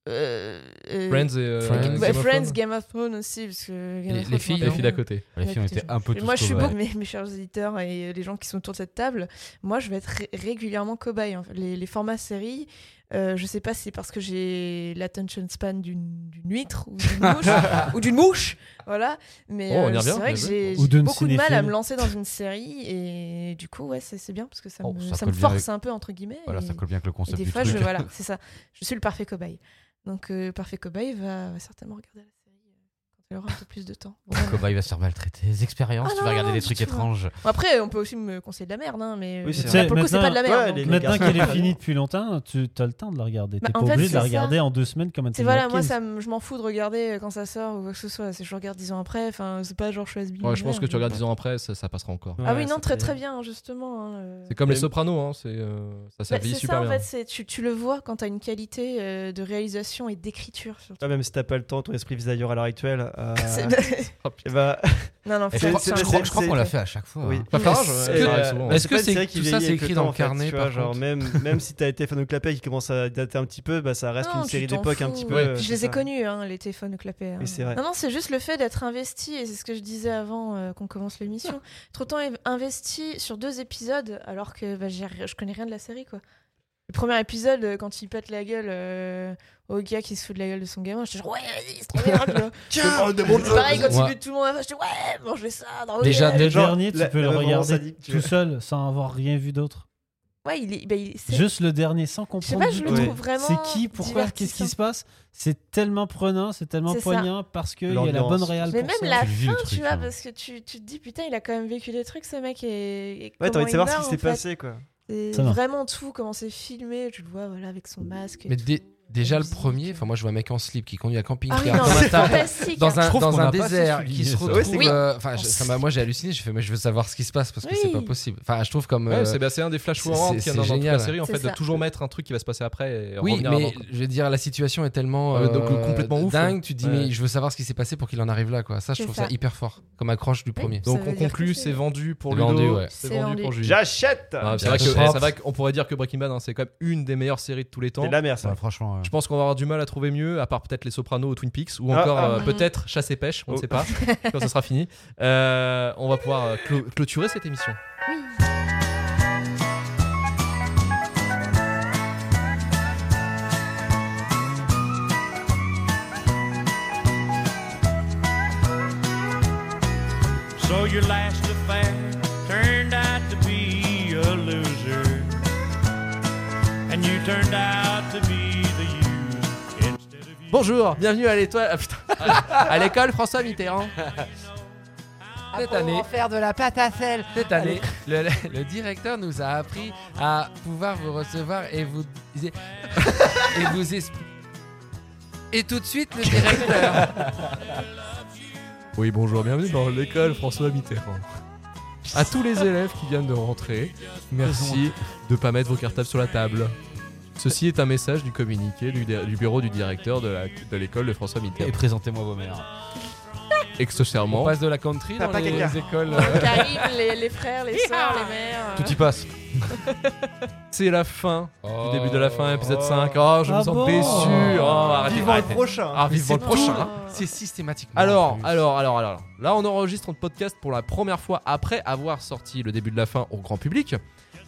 Euh, euh, Friends et euh, Friends. Game of Friends, Thrones Game of Thrones aussi, parce que Game Les- of les filles, Les filles d'à côté. Les filles ont été un peu tous Moi, je suis beaucoup, mes, mes chers auditeurs et les gens qui sont autour de cette table, moi, je vais être ré- régulièrement cobaye. fait. Les, les formats séries, euh, je sais pas si c'est parce que j'ai l'attention span d'une huître ou d'une mouche, ou d'une mouche, voilà. Mais Oh, euh, c'est vrai que j'ai beaucoup de mal à me lancer dans une série et du coup, ouais, c'est bien parce que ça Oh, me, ça ça me colle bien force avec- un peu entre guillemets. Voilà, et- ça colle bien avec le et concept des du fois, truc. je, voilà, c'est ça. Je suis le parfait cobaye. Donc, euh, parfait cobaye va, va certainement regarder la série euh, il aura un peu plus de temps. Cobaye va se faire maltraiter. Les expériences, Ah tu non, vas regarder non, des trucs étranges. Après, on peut aussi me conseiller de la merde, hein, mais Oui, euh, c'est là, vrai. pour le coup, c'est pas de la merde. Ouais, donc, les- euh, Maintenant qu'elle est ça finie depuis longtemps, tu as le temps de la regarder. Bah, T'es en pas fait, obligé de la c'est regarder ça. en deux semaines comme un C'est voilà, moi ça je m'en fous de regarder quand ça sort ou quoi que ce soit. Si je regarde dix ans après, enfin c'est pas genre je suis Ouais, je pense que tu regardes 10 ans après, ça, ça passera encore. Ah oui non c'est très très bien justement. hein, euh. C'est comme les Sopranos, hein, c'est, euh, ça Bah, s'habille c'est super ça en bien. fait, c'est- tu, tu le vois quand t'as une qualité euh, de réalisation et d'écriture. Ah, même si t'as pas le temps, ton esprit vise ailleurs à l'heure actuelle. Euh, bah, non, non, je crois, qu'on l'a fait à chaque fois. oui. hein. Est-ce ouais, que- euh, est-ce c'est que tout ça, c'est écrit temps, dans le carnet, genre même même si t'as été fan de clapet qui commence à dater un petit peu, bah ça reste Non, une série d'époque un petit peu. Ouais. euh, Je les ai connus, hein, les téléphones clapés. hein. Oui, c'est vrai. Non, non, c'est juste le fait d'être investi, et c'est ce que je disais avant euh, qu'on commence l'émission. Autant év- investi sur deux épisodes, alors que bah, je connais rien de la série, quoi. Le premier épisode, euh, quand il pète la gueule euh, au gars qui se fout de la gueule de son gamin, j'étais genre, ouais, vas-y, c'est trop bien, tu vois. Tiens, C'est pareil, quand il bute tout le monde à la fin, j'étais, ouais, mangez ça, dans Déjà. Le dernier, tu la- peux la le regarder tout seul sans avoir rien vu d'autre. Ouais, il est. bah, il- Juste le dernier sans Je sais comprendre. pas, je le trouve vraiment. C'est qui, pourquoi, qu'est-ce qui se passe C'est tellement prenant, c'est tellement C'est ça. poignant parce qu'il y a la bonne réal Mais pour même ça. la Tu fin, tu vois, hein. parce que tu, tu te dis, putain, il a quand même vécu des trucs, ce mec, et. et Ouais, t'as envie de savoir ce qui s'est passé quoi. Va. vraiment tout, comment c'est filmé, tu le vois, voilà, avec son masque. et Mais tout. dé- déjà le premier, enfin moi je vois un mec en slip qui conduit un Ah oui, camping-car non, comme un c'est taré fantastique. dans hein. un, trouve dans un désert qui se retrouve. Clair. euh, Enfin, je- ça m'a- moi j'ai halluciné. J'ai fait, mais je veux savoir ce qui se passe parce que Oui. c'est pas possible. Enfin, je trouve comme. Ouais, euh, c'est bah, c'est un des flash c'est- qu'il y a dans, toute la génial. série en fait de toujours mettre un truc qui va se passer après et oui, mais avant, je veux dire, la situation est tellement donc, euh, complètement ouf, dingue. ouais. Tu te dis, Ouais. mais je veux savoir ce qui s'est passé pour qu'il en arrive là, quoi. Ça, je trouve ça. hyper fort, comme accroche du premier. Donc on conclut, c'est vendu pour Ludo, c'est vendu pour. J'achète Ah, c'est vrai qu'on pourrait dire que Breaking Bad hein, c'est quand même une des meilleures séries de tous les temps. C'est de la merde ça. Ouais, franchement. Je pense qu'on va avoir du mal à trouver mieux, à part peut-être les Sopranos ou Twin Peaks, ou Ah, encore ah. euh, peut-être Chasse et Pêche, on ne Oh. sait pas, quand ça sera fini. Euh, on va pouvoir euh, clôturer cette émission. So your last affair turned out to be a loser. And you turned out to Bonjour, bienvenue à l'étoile. ah, putain. à l'école François Mitterrand. Cette année, faire de la pâte à sel. cette année, le, le- le directeur nous a appris à pouvoir vous recevoir et vous et vous. Et tout de suite, le directeur. Oui, bonjour, bienvenue dans l'école François Mitterrand. À tous les élèves qui viennent de rentrer, merci de ne pas mettre vos cartables sur la table. Ceci est un message du communiqué du, du bureau du directeur de l'école de François Et Mitterrand. présentez-moi vos mères. On Extasièrement. passe de la country dans les, caca. écoles. euh, Karim, les, les frères, les sœurs, les mères. euh. Tout y passe. C'est la fin oh. du début de la fin, épisode 5. Oh, je Ah me sens bon déçu. Oh, arrêtez, Vivant le prochain. Ah, vivement le c'est prochain. C'est systématiquement. Alors, plus. alors, alors, alors, là, on enregistre notre podcast pour la première fois après avoir sorti le début de la fin au grand public.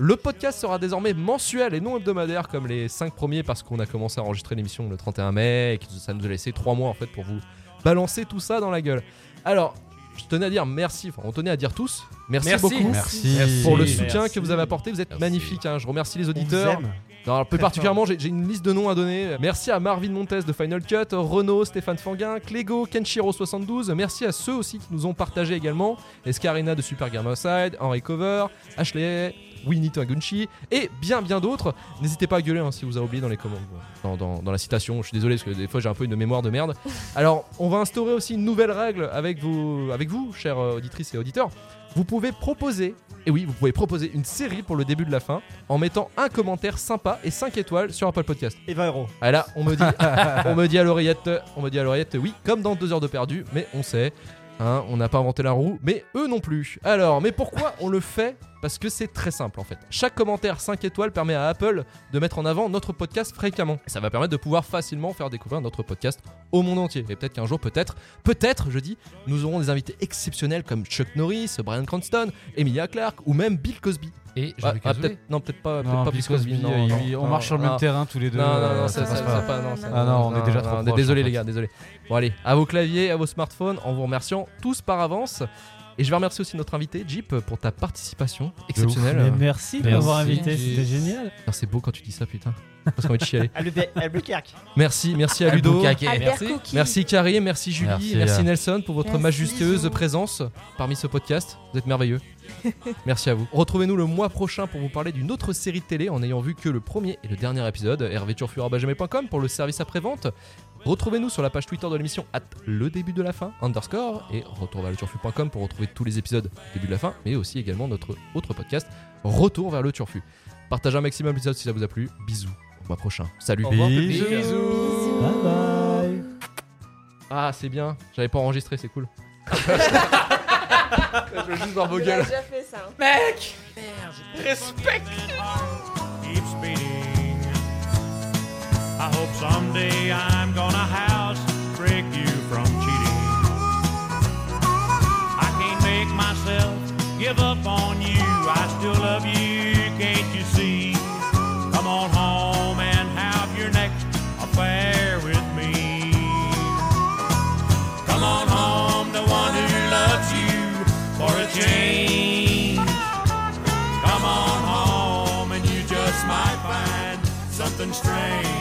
Le podcast sera désormais mensuel et non hebdomadaire comme les 5 premiers parce qu'on a commencé à enregistrer l'émission le 31 mai et que ça nous a laissé 3 mois en fait pour vous balancer tout ça dans la gueule. Alors, je tenais à dire merci, enfin on tenait à dire tous, merci, Merci. beaucoup Merci. pour le soutien Merci. que vous avez apporté, vous êtes Merci. magnifiques, hein. je remercie les auditeurs. aime. Non, alors, plus Très particulièrement, j'ai j'ai une liste de noms à donner. Merci à Marvin Montes de Final Cut, Renaud, Stéphane Fanguin, Clégo, Kenshiro72. Merci à ceux aussi qui nous ont partagé également. Escarina de Super Game Outside, Henry Cover, Ashley, Winnie Tagunchi et bien bien d'autres. N'hésitez pas à gueuler hein, si vous avez oublié dans les commandes, dans, dans- dans la citation. Je suis désolé parce que des fois j'ai un peu une mémoire de merde. Alors, on va instaurer aussi une nouvelle règle avec vous, avec vous, chères euh, auditrices et auditeurs. Vous pouvez proposer, et oui, vous pouvez proposer une série pour le début de la fin en mettant un commentaire sympa et 5 étoiles sur Apple Podcast. Et 20 euros. Ah là, on me dit, on me dit à l'oreillette, on me dit à l'oreillette, oui, comme dans deux heures de perdu, mais on sait, hein, on n'a pas inventé la roue, mais eux non plus. Alors, mais pourquoi on le fait? Parce que c'est très simple en fait. Chaque commentaire 5 étoiles permet à Apple de mettre en avant notre podcast fréquemment. Et ça va permettre de pouvoir facilement faire découvrir notre podcast au monde entier. Et peut-être qu'un jour, peut-être, peut-être, je dis, nous aurons des invités exceptionnels comme Chuck Norris, Brian Cranston, Emilia Clarke ou même Bill Cosby. Et Ah, Jean-Luc ah, Azoulay. peut-être, non, peut-être pas, peut-être Non, pas Bill Cosby. Cosby, non, euh, non, il- on non, marche sur le non. même terrain tous les deux. Non, non, euh, non, ça ça, ça, passe ça, pas. pas, non, ça- Ah non, on est déjà trop non, proche, Désolé en les gars, désolé. Bon allez, à vos claviers, à vos smartphones, en vous remerciant tous par avance. Et je vais remercier aussi notre invité Jeep pour ta participation exceptionnelle. Mais merci de m'avoir invité, c'était génial. Putain, C'est beau quand tu dis ça, putain. Parce qu'on va te chialer. Merci, merci à Ludo. Merci. Merci Karim, merci Julie, merci, Merci, Nelson pour votre Merci, majestueuse bisous. présence parmi ce podcast. Vous êtes merveilleux. merci à vous. Retrouvez-nous le mois prochain pour vous parler d'une autre série de télé en ayant vu que le premier et le dernier épisode. hervéturfur.com pour le service après-vente. Retrouvez-nous sur la page Twitter de l'émission at le début de la fin underscore et retour vers le turfu.com pour retrouver tous les épisodes début de la fin, mais aussi également notre autre podcast Retour vers le turfu. Partagez un maximum d'épisodes si ça vous a plu. Bisous. Au mois prochain. Salut. Au revoir, Bisous. public. Bye bye. Ah, c'est bien. J'avais pas enregistré, c'est cool. Je veux juste voir vos gueules. déjà fait ça. hein. Mec Respect. Keeps beating. I hope someday I'm gonna house break you from cheating. I can't make myself give up on you. I still love you, can't you see? Come on home and have your next affair with me. Come on home, the one who loves you for a change. Come on home and you just might find something strange.